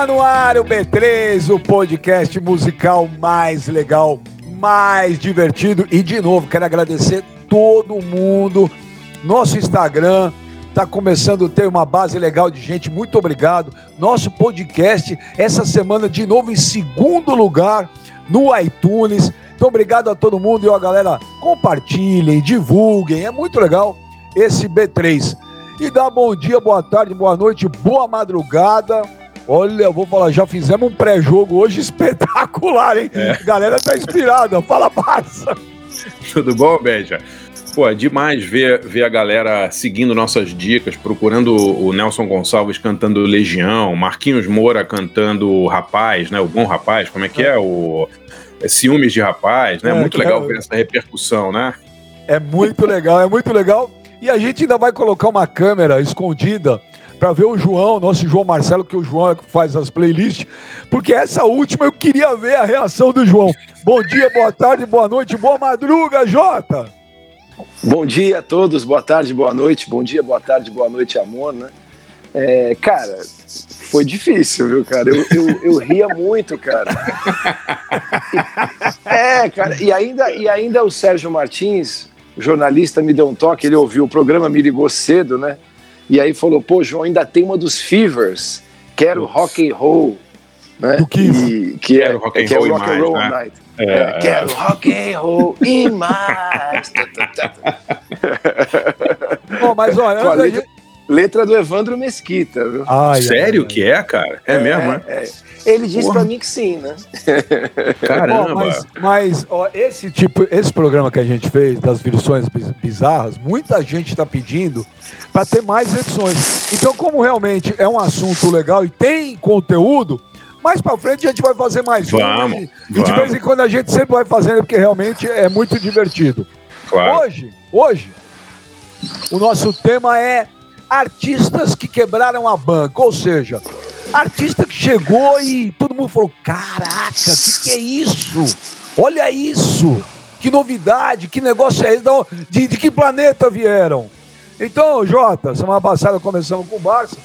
Está no ar o B3, o podcast musical mais legal, mais divertido. E de novo, quero agradecer todo mundo. Nosso Instagram está começando a ter uma base legal de gente. Muito obrigado. Nosso podcast, essa semana, de novo, em segundo lugar no iTunes. Então, obrigado a todo mundo. E a galera, compartilhem, divulguem. É muito legal esse B3. E dá bom dia, boa tarde, boa noite, boa madrugada Olha, eu vou falar, já fizemos um pré-jogo hoje espetacular, hein? É. A galera tá inspirada. Fala, Barça. Tudo bom, Beja? Pô, é demais ver, ver a galera seguindo nossas dicas, procurando o Nelson Gonçalves cantando Legião, Marquinhos Moura cantando Rapaz, né? O Bom Rapaz, como é que é? O é, Ciúmes de Rapaz, né? É, muito legal é... ver essa repercussão, né? É muito legal, é muito legal. E a gente ainda vai colocar uma câmera escondida para ver o João, nosso João Marcelo, que o João é faz as playlists, porque essa última eu queria ver a reação do João. Bom dia, boa tarde, boa noite, boa madruga, Jota! Bom dia a todos, boa tarde, boa noite, bom dia, boa tarde, boa noite, amor, né? É, cara, foi difícil, viu, cara? Eu, eu, eu ria muito, cara. É, cara, e ainda, e ainda o Sérgio Martins, jornalista, me deu um toque, ele ouviu o programa, me ligou cedo, né? E aí falou, pô, João, ainda tem uma dos Fevers, quero rock and roll. Né? Do que, e, que é, rock and que é roll, rock and roll né? night. É, é, quero rock and roll e mais. Bom, mas olha, a letra, do Evandro Mesquita, viu? Ai, Sério ai, que é, cara? É, é mesmo, né? É. Ele disse para mim que sim, né? Caramba. mas, mas ó, esse tipo, esse programa que a gente fez das versões bizarras, muita gente está pedindo para ter mais edições. Então, como realmente é um assunto legal e tem conteúdo, mais para frente a gente vai fazer mais vamos, um. E, vamos. de vez em quando a gente sempre vai fazendo, porque realmente é muito divertido. Claro. Hoje, hoje, o nosso tema é artistas que quebraram a banca, ou seja, artista que chegou e todo mundo falou: Caraca, o que, que é isso? Olha isso! Que novidade, que negócio é esse? De, de que planeta vieram? Então, Jota, semana passada começamos com o Barça.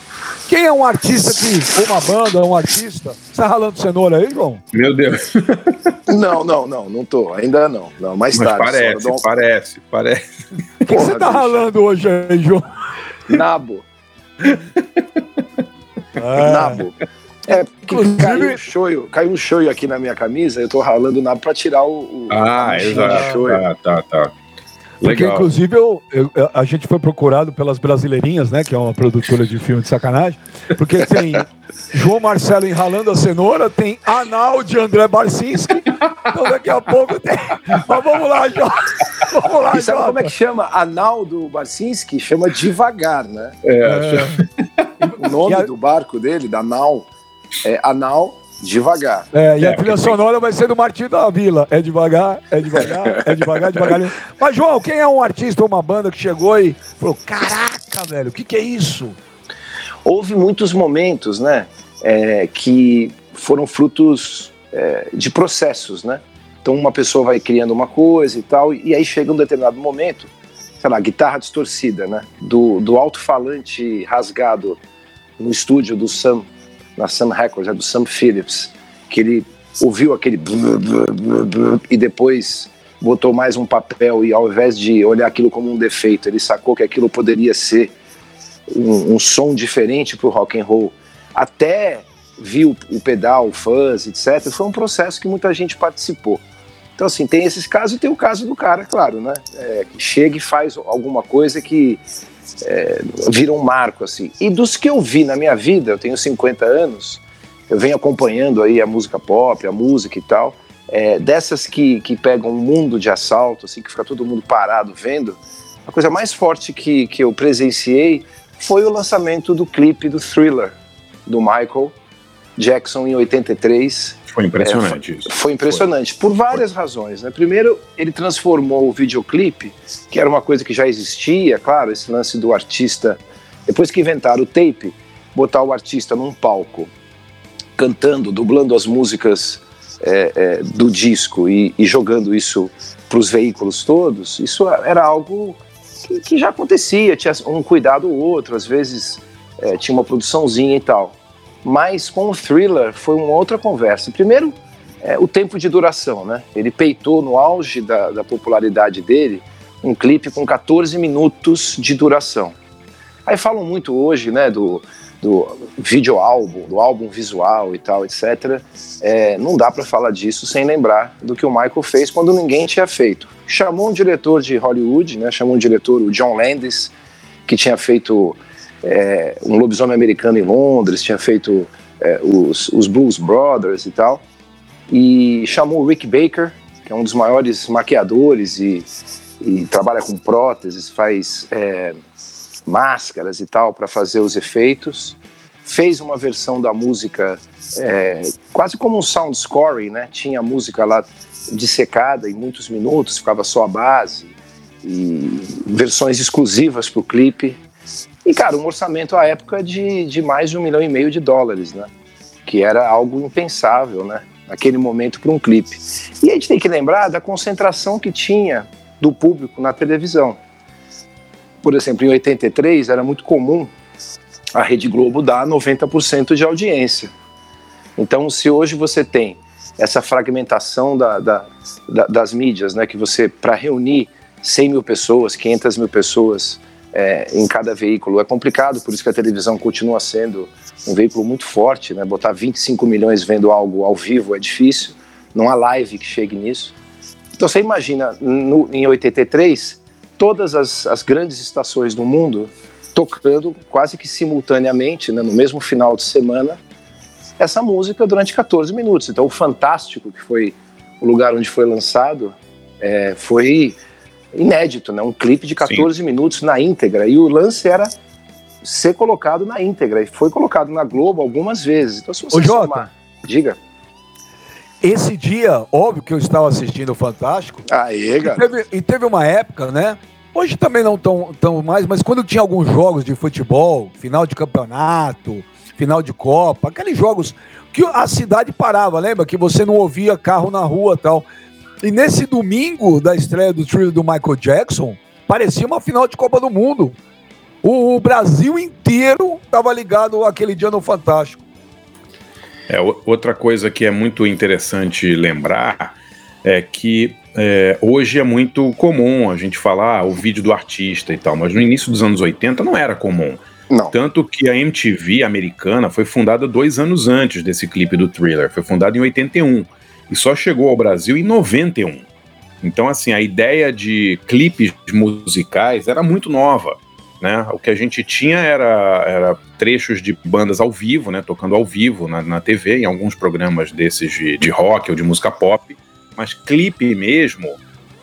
Quem é um artista que, ou uma banda, um artista? Você tá ralando cenoura aí, João? Meu Deus. Não, não, não, não tô. Ainda não. não mais Mas tarde. Parece, um... parece, parece. O que, você tá ralando hoje aí, João? Nabo. Ah. Nabo. É, porque caiu um shoyu, caiu um shoyu aqui na minha camisa, eu tô ralando o nabo pra tirar o. o ah, exato. Tá, tá, tá. Porque, Legal. inclusive, eu, eu, a gente foi procurado pelas Brasileirinhas, né? Que é uma produtora de filme de sacanagem. Porque tem João Marcelo enralando a cenoura, tem Anal de André Barcinski. Então daqui a pouco tem. Mas vamos lá, João. Vamos lá, e sabe Jota. como é que chama? Anal do Barcinski? Chama devagar, né? É. é. O nome a... do barco dele, da Nau, é Anal devagar. É, e é, a trilha sonora vai ser do Martinho da Vila. É devagar, é devagar, é devagar, devagar. Mas, João, quem é um artista ou uma banda que chegou e falou: caraca, velho, o que, que é isso? Houve muitos momentos, né, é, que foram frutos é, de processos, né? Então, uma pessoa vai criando uma coisa e tal, e aí chega um determinado momento, sei lá, guitarra distorcida, né? Do, do alto-falante rasgado no estúdio do Sam na Sam Records, é do Sam Phillips, que ele ouviu aquele e depois botou mais um papel e ao invés de olhar aquilo como um defeito, ele sacou que aquilo poderia ser um, um som diferente para o rock and roll. Até viu o pedal, o fuzz, etc. Foi um processo que muita gente participou. Então, assim, tem esses casos e tem o caso do cara, claro, né? É, que chega e faz alguma coisa que é, vira um marco, assim. E dos que eu vi na minha vida, eu tenho 50 anos, eu venho acompanhando aí a música pop, a música e tal, é, dessas que, que pegam um mundo de assalto, assim, que fica todo mundo parado vendo, a coisa mais forte que, que eu presenciei foi o lançamento do clipe do Thriller, do Michael Jackson em 83, foi impressionante é, isso. Foi impressionante, foi. por várias foi. razões. Né? Primeiro, ele transformou o videoclipe, que era uma coisa que já existia, claro, esse lance do artista. Depois que inventaram o tape, botar o artista num palco, cantando, dublando as músicas é, é, do disco e, e jogando isso para os veículos todos, isso era algo que, que, já acontecia, tinha um cuidado ou outro, às vezes é, tinha uma produçãozinha e tal. Mas com o Thriller foi uma outra conversa. Primeiro, é, o tempo de duração, né? Ele peitou no auge da, da popularidade dele um clipe com 14 minutos de duração. Aí falam muito hoje, né, do, do vídeo álbum, do álbum visual e tal, etc. É, não dá para falar disso sem lembrar do que o Michael fez quando ninguém tinha feito. Chamou um diretor de Hollywood, né, chamou um diretor, o John Landis, que tinha feito é, um lobisomem americano em Londres, tinha feito é, os, os Blues Brothers e tal e chamou o Rick Baker, que é um dos maiores maquiadores e, e trabalha com próteses, faz é, máscaras e tal para fazer os efeitos. Fez uma versão da música é, quase como um sound scoring, né? Tinha a música lá dissecada em muitos minutos, ficava só a base e versões exclusivas para o clipe. E, cara, um orçamento à época de, de mais de um milhão e meio de dólares, né? Que era algo impensável, né? naquele momento para um clipe. E a gente tem que lembrar da concentração que tinha do público na televisão. Por exemplo, em 83 era muito comum a Rede Globo dar 90% de audiência. Então, se hoje você tem essa fragmentação da, da, da, das mídias, né, que você, para reunir 100 mil pessoas, 500 mil pessoas é, em cada veículo, é complicado, por isso que a televisão continua sendo um veículo muito forte, né? Botar 25 milhões vendo algo ao vivo é difícil, não há live que chegue nisso. Então você imagina, no, em 83, todas as, as, grandes estações do mundo tocando quase que simultaneamente, né, no mesmo final de semana, essa música durante 14 minutos. Então o Fantástico, que foi o lugar onde foi lançado, é, foi inédito, né? Um clipe de 14 Sim. minutos na íntegra. E o lance era ser colocado na íntegra. E foi colocado na Globo algumas vezes. Então, se você Ô, somar, diga. Esse dia, óbvio que eu estava assistindo o Fantástico. Aê, cara. E teve, e teve uma época, né? Hoje também não tão, tão mais, mas quando tinha alguns jogos de futebol, final de campeonato, final de Copa, aqueles jogos que a cidade parava, lembra? Que você não ouvia carro na rua tal. E nesse domingo da estreia do trio do Michael Jackson, parecia uma final de Copa do Mundo. O, o Brasil inteiro estava ligado aquele dia no Fantástico. É, outra coisa que é muito interessante lembrar é que é, hoje é muito comum a gente falar ah, o vídeo do artista e tal, mas no início dos anos 80 não era comum. Não. Tanto que a MTV americana foi fundada dois anos antes desse clipe do thriller, foi fundada em 81 e só chegou ao Brasil em 91. Então, assim, a ideia de clipes musicais era muito nova. Né? O que a gente tinha era, era trechos de bandas ao vivo, né? tocando ao vivo na, na TV, em alguns programas desses de, de rock ou de música pop, mas clipe mesmo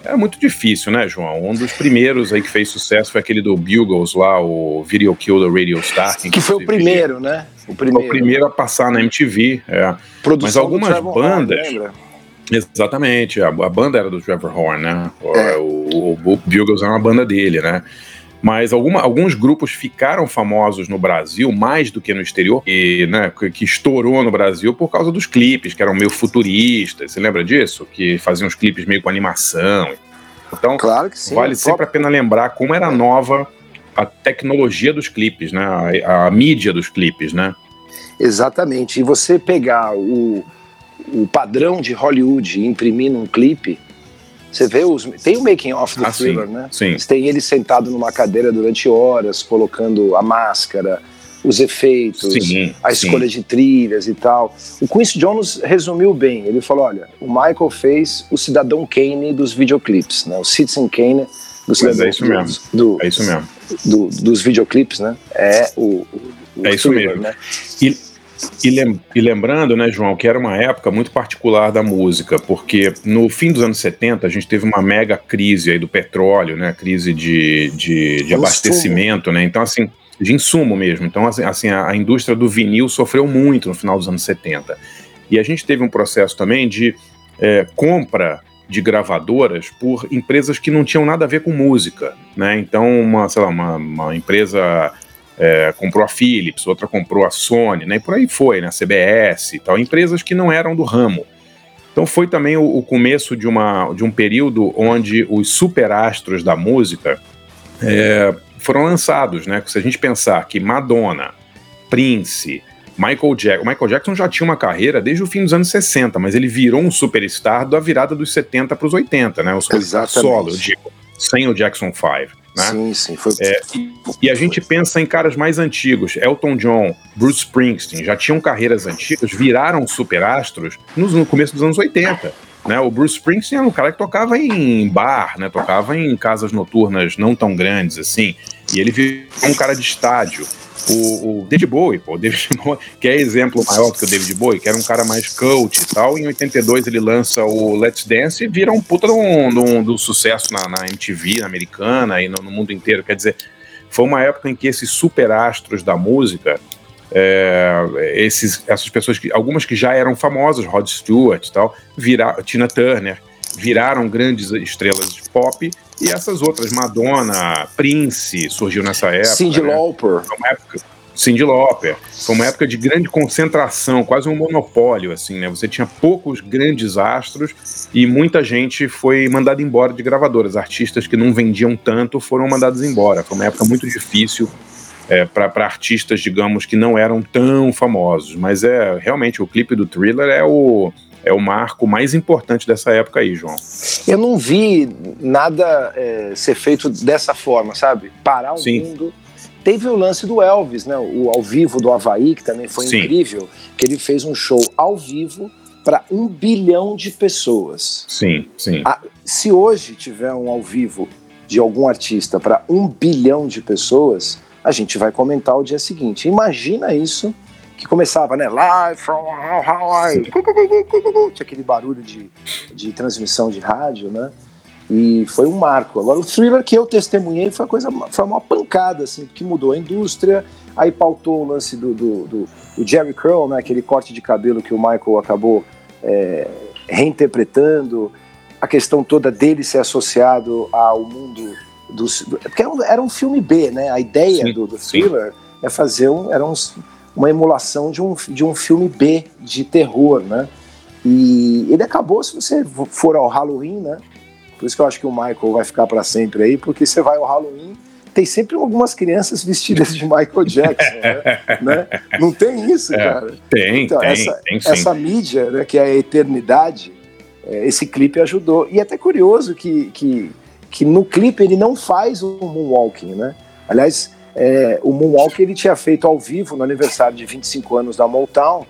era muito difícil, né, João? Um dos primeiros aí que fez sucesso foi aquele do Bugles lá, o Video Kill the Radio Star. Que, que foi o primeiro, né? O primeiro. O primeiro a passar na MTV. É. Mas algumas bandas. Horn, Exatamente, a, a, banda era do Trevor Horn, né? É. O, o, o Bugles era uma banda dele, né? Mas alguma, alguns grupos ficaram famosos no Brasil mais do que no exterior, e, né, que, que, estourou no Brasil por causa dos clipes, que eram meio futuristas. Você lembra disso? Que faziam os clipes meio com animação. Então, claro que sim, vale sempre a pena lembrar como era nova a tecnologia dos clipes, né? A, a mídia dos clipes, né? Exatamente. E você pegar o, o padrão de Hollywood e imprimir num clipe você vê os. Tem o making off do ah, thriller, sim, né? Sim. Você tem ele sentado numa cadeira durante horas, colocando a máscara, os efeitos, sim, a escolha de trilhas e tal. O Quincy Jones resumiu bem. Ele falou: olha, o Michael fez o Cidadão Kane dos videoclipes, né? O Citizen Kane do Cidadão. é isso mesmo. Do, é isso mesmo. Do, dos videoclipes, né? É o. o é isso thriller, mesmo. Né? E e, lem e, lembrando, né, João, que era uma época muito particular da música, porque no fim dos anos 70 a gente teve uma mega crise aí do petróleo, né, crise de, de, de abastecimento, né, então assim, de insumo mesmo. Então assim, assim a, a, indústria do vinil sofreu muito no final dos anos 70. E a gente teve um processo também de é, compra de gravadoras por empresas que não tinham nada a ver com música, né, então uma, sei lá, uma, uma empresa é, comprou a Philips, outra comprou a Sony, né? E por aí foi, né? A CBS e tal, empresas que não eram do ramo. Então foi também o, o começo de, uma, de um período onde os superastros da música é, foram lançados, né? Se a gente pensar que Madonna, Prince, Michael Jackson. Michael Jackson já tinha uma carreira desde o fim dos anos 60, mas ele virou um superstar da virada dos 70 para os 80, né? O superstar solo, eu digo, sem o Jackson 5. Né? Sim, sim. Foi... É, e a gente pensa em caras mais antigos, Elton John, Bruce Springsteen, já tinham carreiras antigas, viraram superastros no começo dos anos 80. Né, o Bruce Springsteen era um cara que tocava em bar, né, tocava em casas noturnas não tão grandes assim, e ele virou um cara de estádio. O, o David Bowie, pô, o David Bowie, que é exemplo maior do que o David Bowie, que era um cara mais cult e tal. Em 82 ele lança o Let's Dance e vira um puta do, do sucesso na, na, MTV, na americana e no, no, mundo inteiro. Quer dizer, foi uma época em que esses superastros da música, é, esses, essas pessoas, que, algumas que já eram famosas, Rod Stewart e tal, vira, Tina Turner, viraram grandes estrelas de pop e essas outras, Madonna, Prince, surgiu nessa época. Cyndi né? Lauper. Foi uma época, Cyndi Lauper. Foi uma época de grande concentração, quase um monopólio, assim, né? Você tinha poucos grandes astros e muita gente foi mandada embora de gravadoras. Artistas que não vendiam tanto foram mandados embora. Foi uma época muito difícil é, para artistas, digamos, que não eram tão famosos. Mas é realmente o clipe do Thriller é o é o marco mais importante dessa época aí, João. Eu não vi nada é, ser feito dessa forma, sabe? Parar o Sim. mundo. Teve o lance do Elvis, né? O ao vivo do Havaí, que também foi Sim. incrível, que ele fez um show ao vivo para um bilhão de pessoas. Sim, sim. A, se hoje tiver um ao vivo de algum artista para um bilhão de pessoas, a gente vai comentar o dia seguinte. Imagina isso que começava, né? Live from Hawaii. Tinha aquele barulho de, de transmissão de rádio, né? E foi um marco. Agora, o thriller que eu testemunhei foi, coisa, foi uma pancada, assim, que mudou a indústria, aí pautou o lance do, do, do, do Jerry Curl, né? Aquele corte de cabelo que o Michael acabou é, reinterpretando, a questão toda dele ser associado ao mundo dos. Porque era um filme B, né? A ideia sim, do, do thriller sim. é fazer um. Era uns, uma emulação de um, de um filme B de terror, né? E ele acabou, se você for ao Halloween, né? Por isso que eu acho que o Michael vai ficar para sempre aí, porque você vai ao Halloween, tem sempre algumas crianças vestidas de Michael Jackson, né? né? Não tem isso, é, cara? Tem, então, tem, essa, tem essa mídia, né, que é a eternidade, é, esse clipe ajudou. E é até curioso que, que, que no clipe ele não faz o moonwalking, né? Aliás, é, o Moonwalk ele tinha feito ao vivo no aniversário de 25 anos da Motown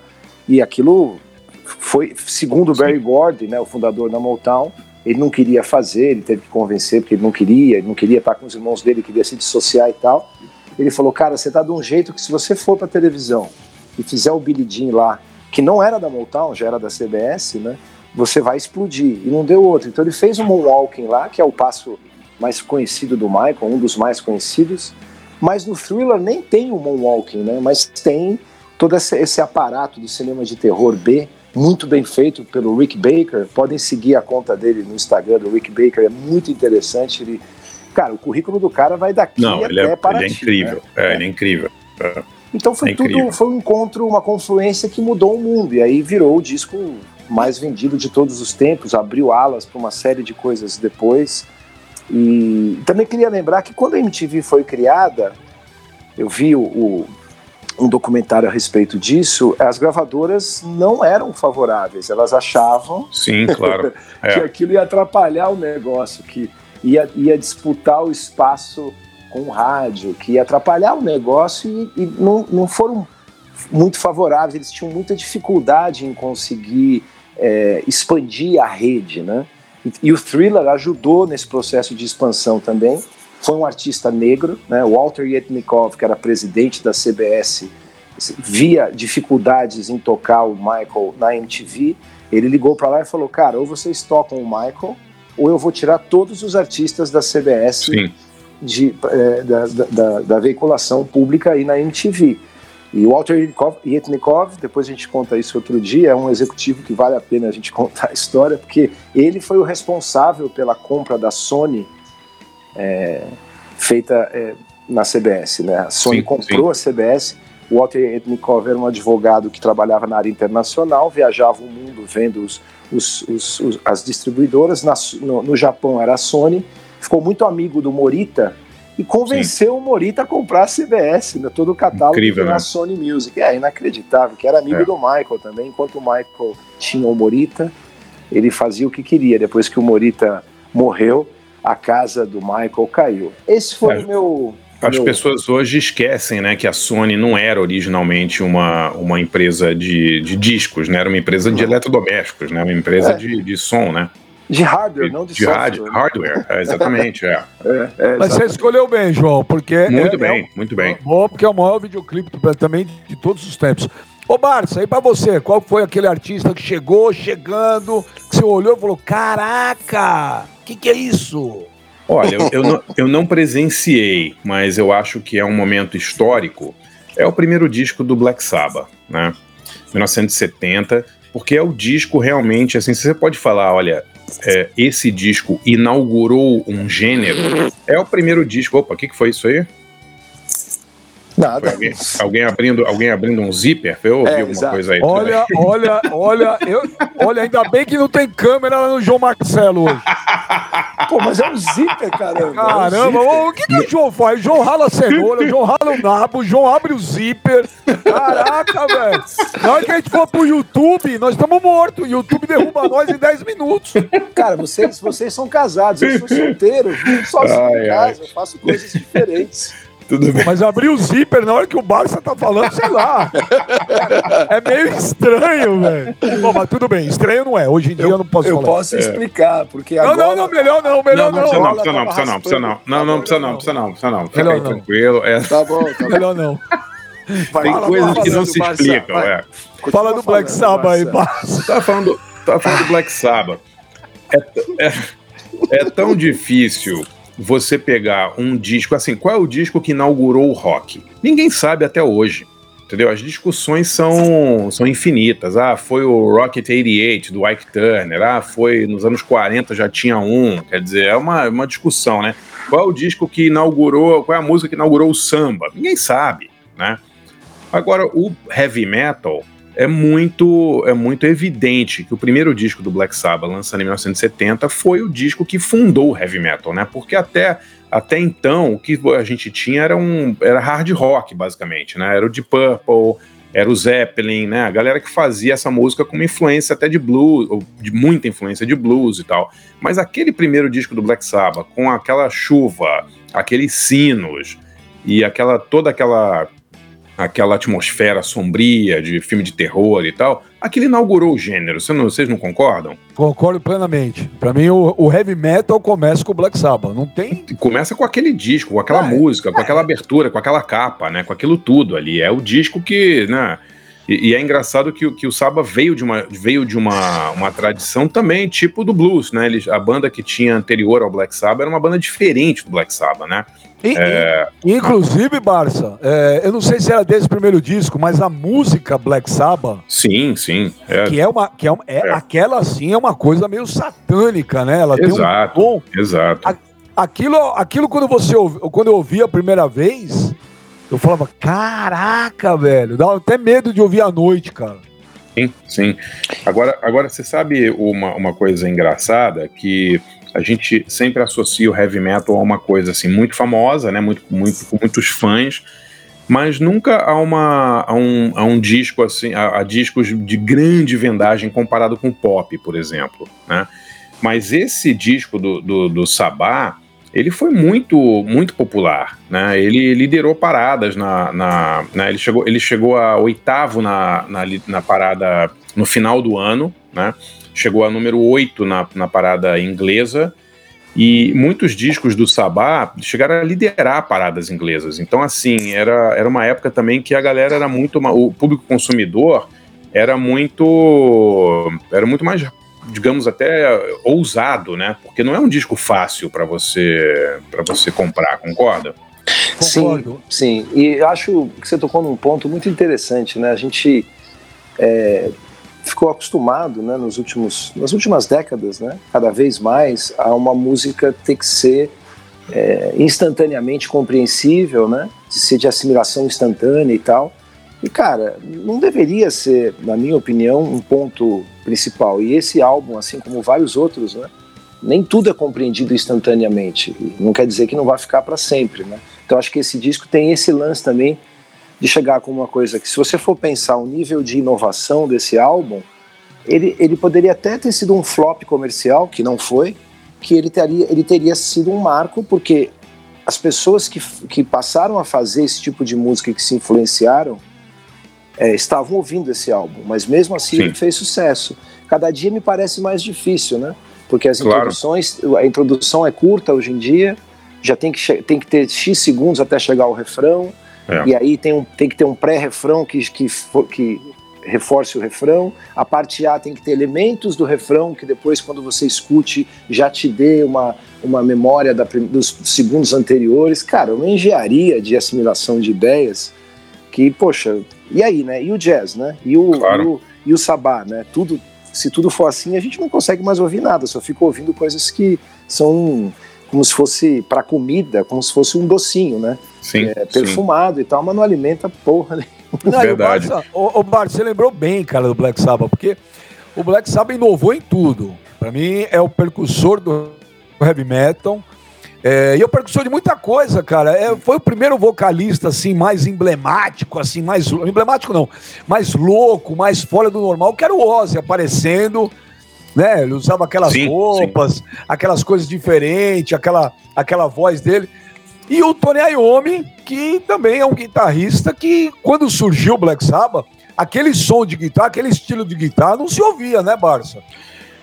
e aquilo foi, segundo o Barry Gordy, né, o fundador da Motown, ele não queria fazer, ele teve que convencer porque ele não queria, ele não queria estar com os irmãos dele, queria se dissociar e tal. Ele falou, cara, você tá de um jeito que se você for para televisão e fizer o Billy Jean lá, que não era da Motown, já era da CBS, né, você vai explodir. E não deu outro. Então ele fez um Moonwalking lá, que é o passo mais conhecido do Michael, um dos mais conhecidos, mas no thriller nem tem o moonwalking, né? Mas tem todo esse, aparato do cinema de terror B, muito bem feito pelo Rick Baker. Podem seguir a conta dele no Instagram do Rick Baker, é muito interessante. Ele, cara, o currículo do cara vai daqui Não, até ele é, para ele é incrível. Né? É, ele é incrível. É. Então foi é tudo, foi um encontro, uma confluência que mudou o mundo e aí virou o disco mais vendido de todos os tempos, abriu alas para uma série de coisas depois. E também queria lembrar que quando a MTV foi criada, eu vi o, o, um documentário a respeito disso, as gravadoras não eram favoráveis, elas achavam Sim, claro. que é. aquilo ia atrapalhar o negócio, que ia, ia disputar o espaço com o rádio, que ia atrapalhar o negócio e, e não, não foram muito favoráveis, eles tinham muita dificuldade em conseguir é, expandir a rede, né? E o Thriller ajudou nesse processo de expansão também. Foi um artista negro, né? Walter Yetnikov, que era presidente da CBS, via dificuldades em tocar o Michael na MTV. Ele ligou para lá e falou: Cara, ou vocês tocam o Michael, ou eu vou tirar todos os artistas da CBS de, é, da, da, da, veiculação pública aí na MTV. E o Walter Yetnikov, depois a gente conta isso outro dia, é um executivo que vale a pena a gente contar a história, porque ele foi o responsável pela compra da Sony é, feita é, na CBS. Né? A Sony sim, comprou sim. a CBS, o Walter Yetnikov era um advogado que trabalhava na área internacional, viajava o mundo vendo os, os, os, as distribuidoras. Na, no, no Japão era a Sony, ficou muito amigo do Morita, e convenceu Sim. o Morita a comprar a CBS, né, todo o catálogo Incrível, da né? Sony Music. É inacreditável, que era amigo é. do Michael também. Enquanto o Michael tinha o Morita, ele fazia o que queria. Depois que o Morita morreu, a casa do Michael caiu. Esse foi é. o meu. As pessoas hoje esquecem né, que a Sony não era originalmente uma, uma empresa de, de discos, né? Era uma empresa de eletrodomésticos, né? Uma empresa é. de, de som, né? De hardware, de, não de, de software. hardware, é, exatamente, é. é, é Mas você escolheu bem, João, porque... Muito é, bem, muito bem. Bom, porque é o maior videoclipe também de todos os tempos. Ô, Barça, aí pra você, qual foi aquele artista que chegou, chegando, que você olhou e falou, caraca, o que, que é isso? Olha, eu, eu, não, eu não presenciei, mas eu acho que é um momento histórico. É o primeiro disco do Black Sabbath, né? 1970, porque é o disco realmente, assim, você pode falar, olha, é, esse disco inaugurou um gênero. É o primeiro disco. Opa, o que, que foi isso aí? Nada. Alguém, alguém, abrindo, alguém abrindo um zíper? Eu ouvi é, alguma exato. coisa aí. Olha, olha, olha, eu, olha, ainda bem que não tem câmera lá no João Marcelo hoje. Pô, mas é um zíper, caramba. Caramba, é um o que, que o João faz? O João rala a cenoura, o João rala o nabo, o João abre o zíper. Caraca, velho. Na hora que a gente for pro YouTube, nós estamos mortos. O YouTube derruba nós em 10 minutos. Cara, vocês, vocês são casados, eu sou solteiro, sozinho ai, em casa, ai. eu faço coisas diferentes. Tudo bem. Mas abrir o zíper na hora que o Barça tá falando, sei lá. É meio estranho, velho. Mas tudo bem, estranho não é. Hoje em dia eu, eu não posso eu falar. Eu posso explicar, porque não, agora... Não, não, melhor não, melhor não. Não, não, precisa não, precisa não, precisa não. Não, não, precisa não, precisa não, precisa não. Fica aí tranquilo. É. Tá bom, tá bom. Melhor não. Vai, Tem coisas que não se explicam, é. Fala do Black Sabbath aí, Barça. Tá falando, tá falando do Black Sabbath. É, é, é tão difícil você pegar um disco, assim, qual é o disco que inaugurou o rock? Ninguém sabe até hoje. Entendeu? As discussões são, são infinitas. Ah, foi o Rocket 88 do Ike Turner. Ah, foi nos anos 40 já tinha um. Quer dizer, é uma, uma discussão, né? Qual é o disco que inaugurou, qual é a música que inaugurou o samba? Ninguém sabe, né? Agora, o heavy metal, é muito é muito evidente que o primeiro disco do Black Sabbath, lançado em 1970, foi o disco que fundou o heavy metal, né? Porque até, até então o que a gente tinha era um era hard rock basicamente, né? Era o Deep Purple, era o Zeppelin, né? A galera que fazia essa música com uma influência até de blues, de muita influência de blues e tal. Mas aquele primeiro disco do Black Sabbath, com aquela chuva, aqueles sinos e aquela toda aquela aquela atmosfera sombria de filme de terror e tal, aquilo inaugurou o gênero. Vocês não, vocês não concordam? Concordo plenamente. Para mim, o, o, heavy metal começa com o Black Sabbath. Não tem. Começa com aquele disco, com aquela é, música, é. com aquela abertura, com aquela capa, né? Com aquilo tudo ali. É o disco que, né? E, e, é engraçado que, que o Saba veio de, uma, veio de uma, uma tradição também, tipo do blues, né? Ele, a banda que tinha anterior ao Black Sabbath era uma banda diferente do Black Sabbath, né? E, é... Inclusive, Barça, é, eu não sei se era desse primeiro disco, mas a música Black Sabbath. Sim, sim. É. Que é uma. Que é, uma, é, é. Aquela sim é uma coisa meio satânica, né? Ela exato, tem um tom. Exato. A, aquilo, aquilo quando você quando eu ouvi a primeira vez, eu falava, caraca, velho, dá até medo de ouvir à noite, cara. Sim, sim. Agora, agora você sabe uma, uma coisa engraçada que a gente sempre associa o heavy metal a uma coisa assim muito famosa, né? Muito, muito com muitos fãs, mas nunca a, uma, a, um, a um disco assim, a, a, discos de grande vendagem comparado com pop, por exemplo, né? Mas esse disco do, do, do Sabá, ele foi muito muito popular, né? Ele liderou paradas na, na, na ele chegou ele chegou a oitavo na, na, na parada no final do ano, né? Chegou a número 8 na, na parada inglesa. E muitos discos do Sabá chegaram a liderar paradas inglesas. Então, assim, era, era uma época também que a galera era muito. O público consumidor era muito. Era muito mais, digamos, até ousado, né? Porque não é um disco fácil para você para você comprar, concorda? Sim, sim. E acho que você tocou num ponto muito interessante, né? A gente. É, ficou acostumado, né, nos últimos, nas últimas décadas, né, cada vez mais, a uma música ter que ser é, instantaneamente compreensível, né, de ser de assimilação instantânea e tal. E cara, não deveria ser, na minha opinião, um ponto principal. E esse álbum, assim como vários outros, né, Nem tudo é compreendido instantaneamente. Não quer dizer que não vai ficar para sempre, né? Então acho que esse disco tem esse lance também de chegar com uma coisa que, se você for pensar o nível de inovação desse álbum, ele, ele poderia até ter sido um flop comercial, que não foi, que ele teria, ele teria sido um marco, porque as pessoas que, que passaram a fazer esse tipo de música e que se influenciaram é, estavam ouvindo esse álbum, mas mesmo assim Sim. ele fez sucesso. Cada dia me parece mais difícil, né? Porque as claro. introduções, a introdução é curta hoje em dia, já tem que, tem que ter X segundos até chegar ao refrão, é. e aí tem, um, tem que ter um pré-refrão que, que, que reforce o refrão. A parte A tem que ter elementos do refrão que depois, quando você escute, já te dê uma, uma memória da, dos segundos anteriores. Cara, uma engenharia de assimilação de ideias que, poxa, e aí, né? E o jazz, né? E o, claro. e o, e o sabá, né? Tudo, se tudo for assim, a gente não consegue mais ouvir nada, só fica ouvindo coisas que são como se fosse para comida, como se fosse um docinho, né? Sim, é, perfumado sim. e tal, mas não alimenta porra nenhuma. Não, Verdade. O, o Bart, você lembrou bem, cara, do Black Sabbath, porque o Black Sabbath inovou em tudo. Para mim, é o percussor do heavy metal. É, e é o percussor de muita coisa, cara. É, foi o primeiro vocalista, assim, mais emblemático, assim, mais... Emblemático não, mais louco, mais fora do normal, que era o Ozzy aparecendo, né? Ele usava aquelas sim, roupas, sim. aquelas coisas diferentes, aquela, aquela voz dele. E o Tony Iommi, que também é um guitarrista que, quando surgiu o Black Sabbath, aquele som de guitarra, aquele estilo de guitarra não se ouvia, né, Barça?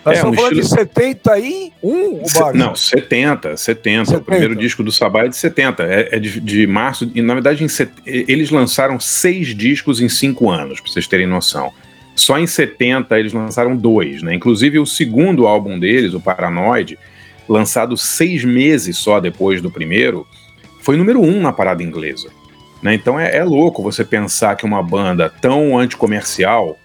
Nós é, estamos um falando estilo... de 71, o Barça? Não, 70, 70, 70. O primeiro disco do Sabá é de 70, é, é de, de, março. E, na verdade, set... eles lançaram seis discos em cinco anos, para vocês terem noção. Só em 70 eles lançaram dois, né? Inclusive o segundo álbum deles, o Paranoid, lançado seis meses só depois do primeiro, foi número um na parada inglesa. Né? Então é, é, louco você pensar que uma banda tão anticomercial,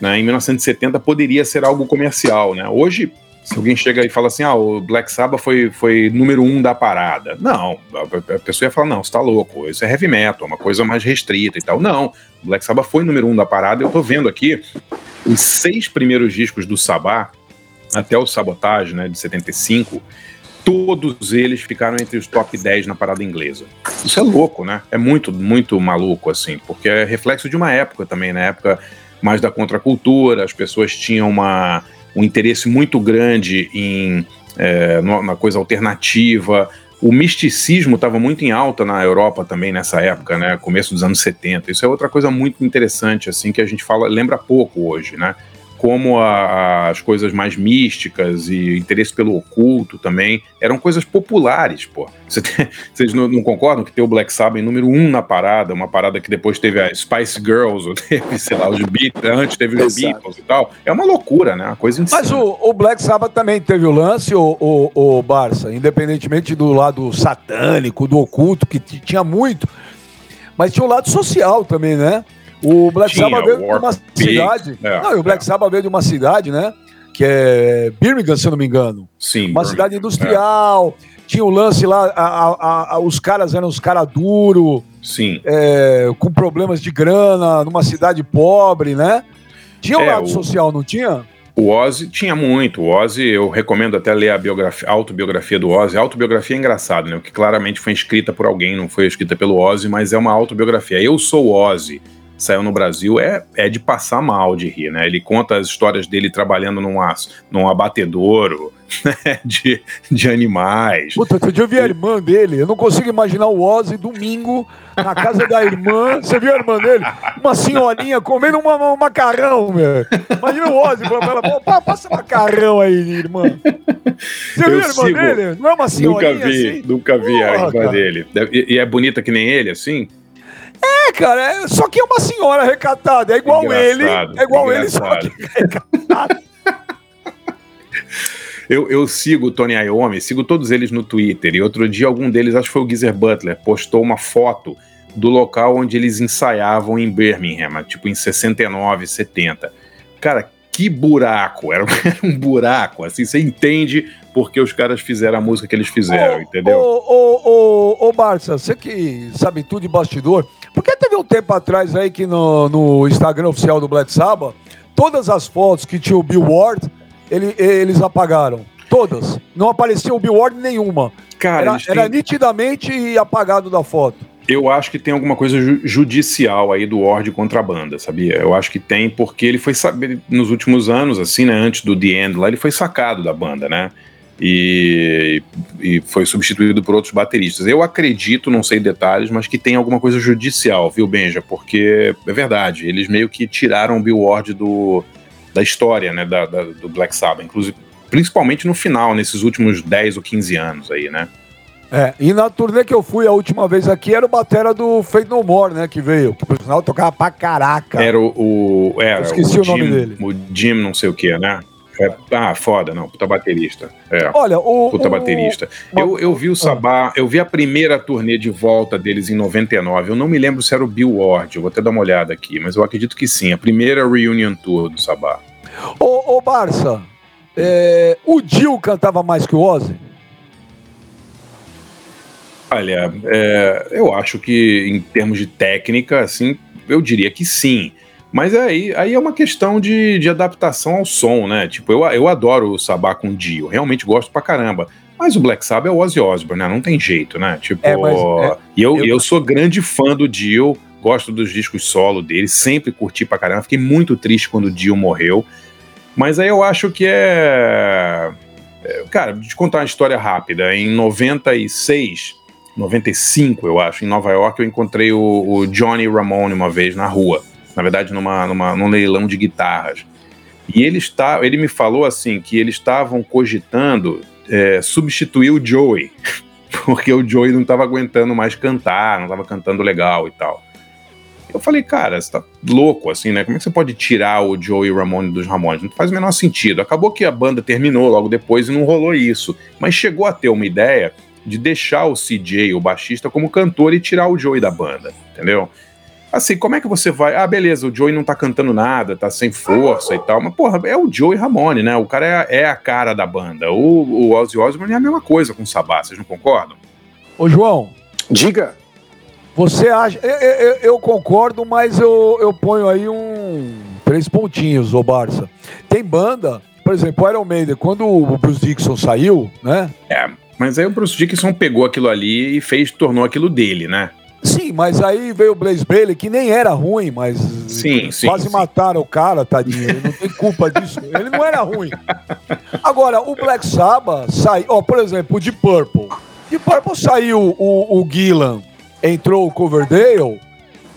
né, em 1970 poderia ser algo comercial. Né? Hoje, se alguém chega e fala assim, ah, o Black Sabbath foi, foi número um da parada. Não, a, a pessoa ia falar, não, você tá louco, isso é heavy metal, uma coisa mais restrita e tal. Não, o Black Sabbath foi número um da parada. Eu tô vendo aqui os seis primeiros discos do Sabbath, até o Sabotage, né, de 75, todos eles ficaram entre os top 10 na parada inglesa. Isso é louco, né? É muito, muito maluco, assim, porque é reflexo de uma época também, na época mais da contracultura, as pessoas tinham uma, um interesse muito grande em é, na coisa alternativa. O misticismo estava muito em alta na Europa também nessa época, né? Começo dos anos 70. Isso é outra coisa muito interessante, assim, que a gente fala, lembra pouco hoje, né? Como a, as coisas mais místicas e interesse pelo oculto também eram coisas populares, pô. Vocês não, não, concordam que tem o Black Sabbath número um na parada, uma parada que depois teve a Spice Girls, ou teve, sei lá, os Beatles, antes teve os Beatles e tal. É uma loucura, né? Uma coisa insana. Mas o, o, Black Sabbath também teve o lance, o, o, o Barça, independentemente do lado satânico, do oculto, que tinha muito, mas tinha o lado social também, né? O Black Tinha, Sabbath veio de uma cidade. É, não, o Black é. Sabbath veio de uma cidade, né? Que é Birmingham, se eu não me engano. Sim. Uma cidade industrial. É. Tinha o lance lá, a, a, a, os caras eram os caras duros. Sim. É, com problemas de grana, numa cidade pobre, né? Tinha um é, lado o... social, não tinha? O Ozzy tinha muito. O Ozzy, eu recomendo até ler a, biografia, a autobiografia do Ozzy. A autobiografia é engraçado, né? Que claramente foi escrita por alguém, não foi escrita pelo Ozzy, mas é uma autobiografia. Eu sou o Ozzy saiu no Brasil é, é de passar mal de rir, né? Ele conta as histórias dele trabalhando num, num abatedouro né? de, de animais. Puta, outro dia eu vi a irmã dele, eu não consigo imaginar o Ozzy domingo na casa da irmã. Você viu a irmã dele? Uma senhorinha comendo uma, um macarrão, meu. Imagina o Ozzy falando pra ela, passa macarrão aí, irmã. Você eu viu a irmã sigo, dele? Não é uma senhorinha Nunca vi, assim? nunca vi Porra, a irmã cara. dele. E, e é bonita que nem ele, assim? É, cara, é, só que é uma senhora recatada. É igual engraçado, ele. É igual engraçado. ele, só que é. Eu, eu, sigo o Tony Iommi, sigo todos eles no Twitter. E outro dia, algum deles, acho que foi o Geezer Butler, postou uma foto do local onde eles ensaiavam em Birmingham, tipo em 69, 70. Cara, que buraco! Era, era um buraco, assim, você entende porque os caras fizeram a música que eles fizeram, ô, entendeu? Ô, ô, ô, ô, Barça, você que sabe tudo de bastidor, porque teve um tempo atrás aí que no, no Instagram oficial do Black Sabbath, todas as fotos que tinha o Bill Ward, ele, eles apagaram. Todas. Não aparecia o Billboard nenhuma. Cara, Era, têm- era nitidamente apagado da foto. Eu acho que tem alguma coisa ju- judicial aí do Ward contra a banda, sabia? Eu acho que tem, porque ele foi saber nos últimos anos, assim, né? Antes do The End lá, ele foi sacado da banda, né? E, e foi substituído por outros bateristas. Eu acredito, não sei detalhes, mas que tem alguma coisa judicial, viu, Benja? Porque é verdade, eles meio que tiraram o Bill Ward do, da história, né? Da, da- do Black Sabbath, inclusive, principalmente no final, nesses últimos 10 ou 15 anos aí, né? É, e na turnê que eu fui a última vez aqui era o batera do Fate No More, né? Que veio. Que por sinal tocava pra caraca. Era o. o era Eu esqueci o nome Jim, dele. O Jim, não sei o que, né? É, ah, foda, não. Puta baterista. É. Olha, o. Puta o- baterista. Eu, eu vi o Sabá, eu vi a primeira turnê de volta deles em 99. Eu não me lembro se era o Bill Ward, eu vou até dar uma olhada aqui, mas eu acredito que sim. A primeira Reunion Tour do Sabá. Ô, ô Barça, é, o Dio cantava mais que o Ozzy? Olha, é, eu acho que em termos de técnica, assim, eu diria que sim. Mas aí, aí é uma questão de, de adaptação ao som, né? Tipo, eu, eu adoro o Sabá com Dio, realmente gosto pra caramba. Mas o Black Sabbath é o Ozzy Osbourne, né? Não tem jeito, né? Tipo, É, mas, é, e eu, eu- eu sou grande fã do Dio, gosto dos discos solo dele, sempre curti pra caramba. Fiquei muito triste quando o Dio morreu. Mas aí eu acho que é. é, Cara, de contar uma história rápida. Em 96, 95, eu acho, em Nova York, eu encontrei o, o Johnny Ramone uma vez na rua. Na verdade, numa, numa, num leilão de guitarras. E ele, está, ele me falou assim que eles estavam cogitando é, substituir o Joey, porque o Joey não estava aguentando mais cantar, não estava cantando legal e tal. Eu falei, cara, você tá louco, assim, né? Como é que você pode tirar o Joey Ramone dos Ramones? Não faz o menor sentido. Acabou que a banda terminou logo depois e não rolou isso. Mas chegou a ter uma ideia de deixar o CJ, o baixista, como cantor e tirar o Joey da banda, entendeu? Assim, como é que você vai. Ah, beleza, o Joey não tá cantando nada, tá sem força e tal. Mas, porra, é o Joey Ramone, né? O cara é, é a cara da banda. O, o Ozzy Osbourne é a mesma coisa com o Sabá, vocês não concordam? Ô, João, Diga. você acha. Eu, eu- eu concordo, mas eu, eu ponho aí um. Três pontinhos, ô Barça. Tem banda, por exemplo, o Iron Maiden, quando o Bruce Dixon saiu, né? É, mas aí o Bruce Dickinson pegou aquilo ali e fez, tornou aquilo dele, né? Sim, mas aí veio o Blaze Bailey, que nem era ruim, mas Sim, sim, quase sim. mataram o cara, tadinho. Ele não tem culpa disso. Ele não era ruim. Agora, o Black Sabbath saiu. Ó, por exemplo, o de Purple. De Purple saiu o, o Gillan, entrou o Coverdale.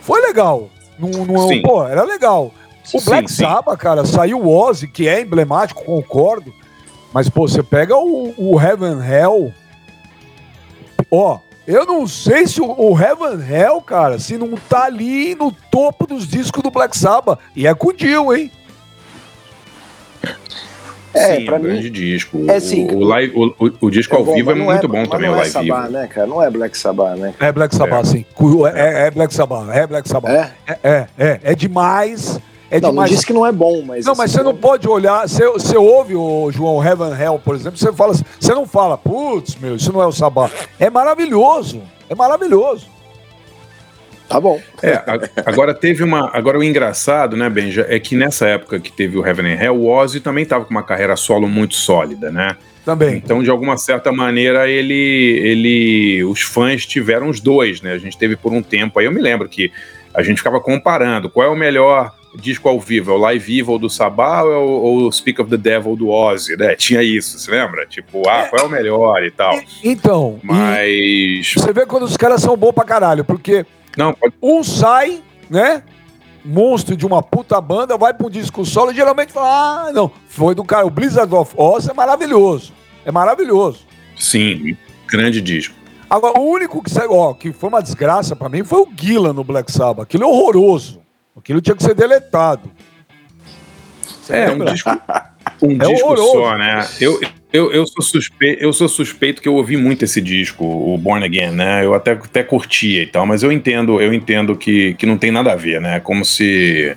Foi legal. Não, não, Sim. pô, era legal. O Black. Sabbath, cara, saiu o Ozzy, que é emblemático, concordo. Mas, pô, você pega o, o Heaven Hell. Ó, eu não sei se o, o Heaven Hell, cara, se não tá ali no topo dos discos do Black Sabbath. E é com o Dio, hein? É, Sim, pra um mim- grande disco. é assim, o, o, live, o, o- o disco ao bom, vivo é não muito bom mas também, não o é live Sabá, vivo. né, cara? Não é Black Sabbath, né? É Black Sabbath, sim. Cu- É, é Black Sabbath, é Black Sabbath. É? É, é, é, é demais. É não, não demais. disse que não é bom, mas. Não, mas assim, você não pode olhar. Você, você ouve o João Heaven Hell, por exemplo, você fala, você não fala, putz, meu, isso não é o Sabá. É maravilhoso. É maravilhoso. Tá bom. É, agora teve uma. Agora o engraçado, né, Benja, é que nessa época que teve o Heaven and Hell, o Ozzy também estava com uma carreira solo muito sólida, né? Também. Então, de alguma certa maneira, ele, ele, os fãs tiveram os dois, né? A gente teve por um tempo. Aí eu me lembro que a gente ficava comparando qual é o melhor disco ao vivo, é o Live Evil do Sabá ou é o, ou o Speak of the Devil do Ozzy, né? Tinha isso, você lembra? Tipo, ah, qual é o melhor e tal. Então, Mas. você vê quando os caras são bons pra caralho, porque Não, pode. um sai, né? Monstro de uma puta banda, vai um disco solo e geralmente fala, ah, não, foi do cara. O Blizzard of Oz é maravilhoso. É maravilhoso. Sim, grande disco. Agora, o único que, saiu, ó, que foi uma desgraça pra mim foi o Gillan no Black Sabbath. Aquilo é horroroso. Aquilo tinha que ser deletado. Você É, um disco, um É disco horroroso. só, né? Eu, eu, eu, sou suspeito, eu sou suspeito que eu ouvi muito esse disco, o Born Again, né? Eu até, até curtia e tal, mas eu entendo, eu entendo que, que não tem nada a ver, né? Como se.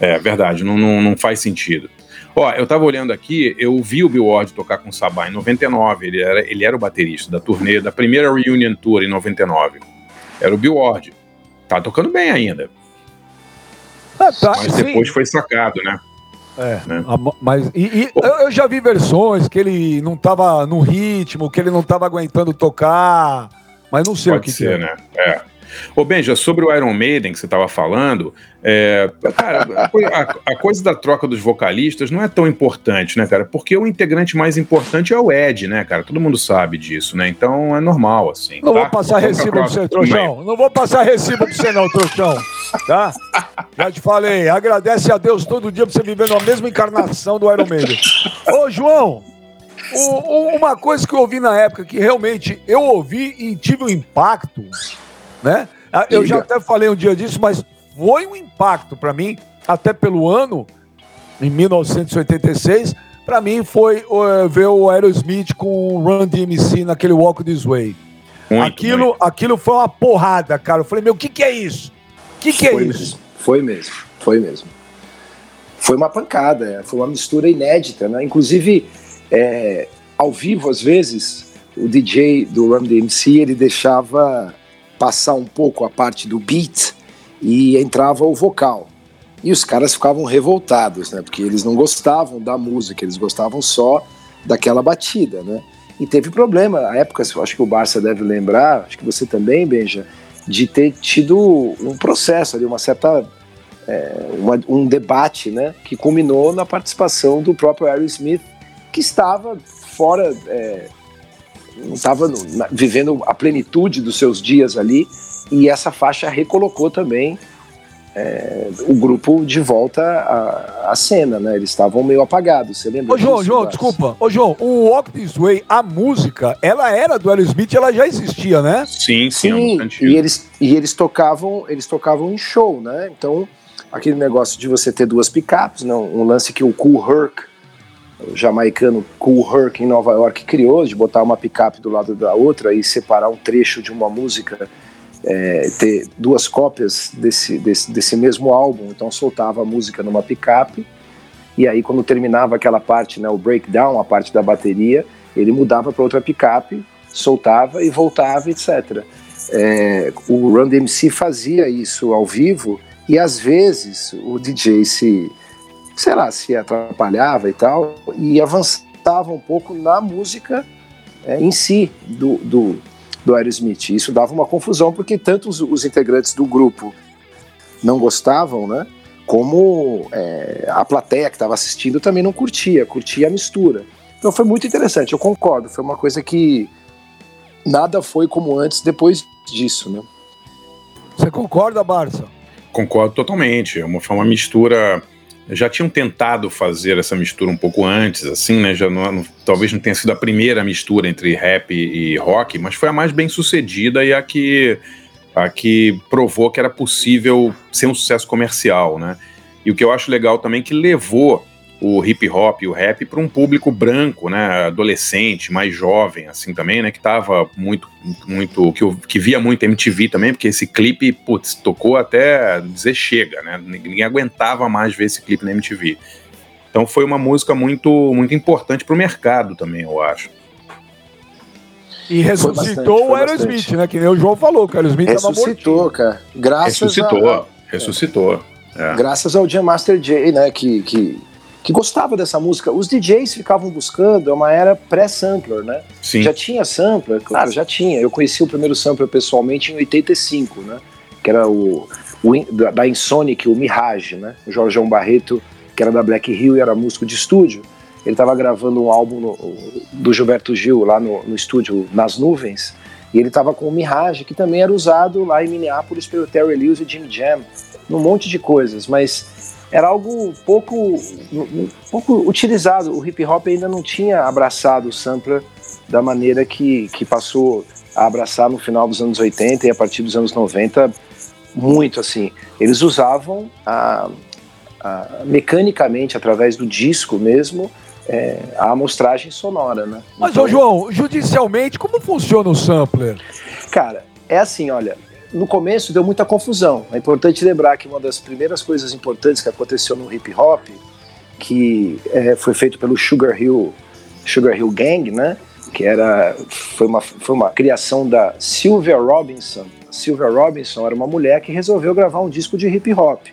É verdade, não, não, não faz sentido. Ó, eu tava olhando aqui, eu vi o Bill Ward tocar com o Sabá em 99, ele era, ele era o baterista da turnê, da primeira Reunion Tour em 99. Era o Bill Ward. Tá tocando bem ainda, Ah, tá, mas sim. depois foi sacado, né? É, né? mas e, e eu já vi versões que ele não tava no ritmo, que ele não tava aguentando tocar, mas não sei Pode o que ser, que é. né? É. Ô, Benja, sobre o Iron Maiden que você estava falando, é, cara, a, a, coisa da troca dos vocalistas não é tão importante, né, cara? Porque o integrante mais importante é o Ed, né, cara? Todo mundo sabe disso, né? Então é normal, assim. Não tá? vou passar recibo pra você, trouxão. Não vou passar recibo pra você, não, trouxão. Tá? Já te falei, agradece a Deus todo dia pra você viver na mesma encarnação do Iron Maiden. Ô, João, o, uma coisa que eu ouvi na época que realmente eu ouvi e tive um impacto né? Ah, eu já até falei um dia disso, mas foi um impacto para mim, até pelo ano, em 1986, para mim foi uh, ver o Aerosmith com o Run DMC naquele Walk This Way. Muito, aquilo, muito. aquilo foi uma porrada, cara. Eu falei, meu, o que, que é isso? O que, que é foi isso? Mesmo. Foi mesmo, foi mesmo. Foi uma pancada, é, foi uma mistura inédita, né? Inclusive, é, ao vivo, às vezes, o DJ do Run DMC, ele deixava passar um pouco a parte do beat e entrava o vocal. E os caras ficavam revoltados, né? Porque eles não gostavam da música, eles gostavam só daquela batida, né? E teve problema, na época, acho que o Barça deve lembrar, acho que você também, Benja, de ter tido um processo ali, uma certa. É, uma, um debate, né? Que culminou na participação do próprio Aerosmith, que estava fora. É, não estava vivendo a plenitude dos seus dias ali, e essa faixa recolocou também é, o grupo de volta à, à, cena, né? Eles estavam meio apagados, você lembra? Ô, João, João, desculpa. Ô, João, o Walk This Way, a música, ela era do Aerosmith, ela já existia, né? Sim, sim. sim e eles, e eles tocavam, eles tocavam em show, né? Então, aquele negócio de você ter duas picapes, não, um lance que o Cool Herc jamaicano Cool Herc em Nova York criou, de botar uma picape do lado da outra e separar um trecho de uma música, é, ter duas cópias desse, desse, desse mesmo álbum, então soltava a música numa picape, e aí quando terminava aquela parte, né, o breakdown, a parte da bateria, ele mudava para outra picape, soltava e voltava, etc. É, o Run DMC fazia isso ao vivo, e às vezes o DJ se sei lá, se atrapalhava e tal, e avançava um pouco na música é, em si do, do, do Aerosmith. Isso dava uma confusão, porque tanto os, os integrantes do grupo não gostavam, né? Como é, a plateia que estava assistindo também não curtia, curtia a mistura. Então foi muito interessante, eu concordo, foi uma coisa que nada foi como antes depois disso, né? Você concorda, Barça? Concordo totalmente. É foi uma mistura já tinham tentado fazer essa mistura um pouco antes, assim, né? Já não, talvez não tenha sido a primeira mistura entre rap e rock, mas foi a mais bem sucedida e a que, a que provou que era possível ser um sucesso comercial, né? E o que eu acho legal também é que levou o hip hop e o rap para um público branco, né, adolescente, mais jovem, assim também, né, que tava muito, muito, que, que via muito MTV também, porque esse clipe, putz, tocou até dizer chega, né, ninguém aguentava mais ver esse clipe na MTV. Então foi uma música muito, muito importante para o mercado também, eu acho. E ressuscitou bastante, o Aerosmith, né? Que nem o João falou, que o Aerosmith Ressuscitou, cara. Graças ressuscitou, a... ressuscitou. É. Graças ao Jam Master Jay, né? Que, que que gostava dessa música. Os DJs ficavam buscando, é uma era pré-sampler, né? Sim. Já tinha sampler? Claro, já tinha. Eu conheci o primeiro sampler pessoalmente em 85, né? Que era o, o da, Insonic, o Mirage, né? O Jorgeão Barreto, que era da Black Hill e era músico de estúdio. Ele estava gravando um álbum no, do Gilberto Gil lá no, no estúdio Nas Nuvens. E ele estava com o Mirage, que também era usado lá em Minneapolis pelo Terry Lewis e Jimmy Jam, num monte de coisas. Mas era algo pouco, pouco utilizado. O hip hop ainda não tinha abraçado o sampler da maneira que, que passou a abraçar no final dos anos 80 e a partir dos anos 90, muito assim. Eles usavam a, a, mecanicamente, através do disco mesmo, é, a amostragem sonora, né? Mas, então, ô João, judicialmente, como funciona o sampler? Cara, é assim, olha, no começo deu muita confusão. É importante lembrar que uma das primeiras coisas importantes que aconteceu no hip hop, que é, foi feito pelo Sugar Hill, Sugar Hill Gang, né? Que era foi uma, foi uma criação da Sylvia Robinson. Sylvia Robinson era uma mulher que resolveu gravar um disco de hip hop.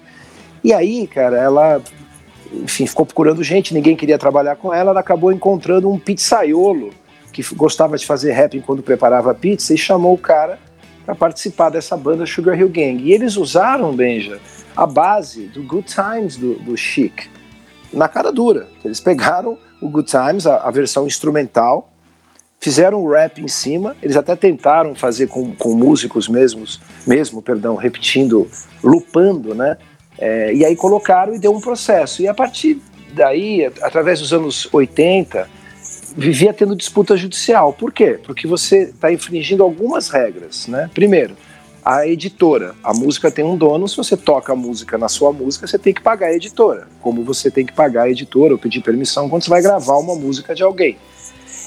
E aí, cara, ela enfim, ficou procurando gente, ninguém queria trabalhar com ela, ela acabou encontrando um pizzaiolo que gostava de fazer rap enquanto preparava pizza e chamou o cara para participar dessa banda Sugar Hill Gang. E eles usaram, Benja, a base do Good Times do, do Chic, na cara dura. Eles pegaram o Good Times, a, a versão instrumental, fizeram o rap em cima, eles até tentaram fazer com, com músicos mesmos, mesmo, perdão, repetindo, lupando, né? É, e aí colocaram e deu um processo. E a partir daí, através dos anos 80, vivia tendo disputa judicial. Por quê? Porque você está infringindo algumas regras, né? Primeiro, a editora. A música tem um dono, se você toca a música na sua música, você tem que pagar a editora. Como você tem que pagar a editora ou pedir permissão quando você vai gravar uma música de alguém.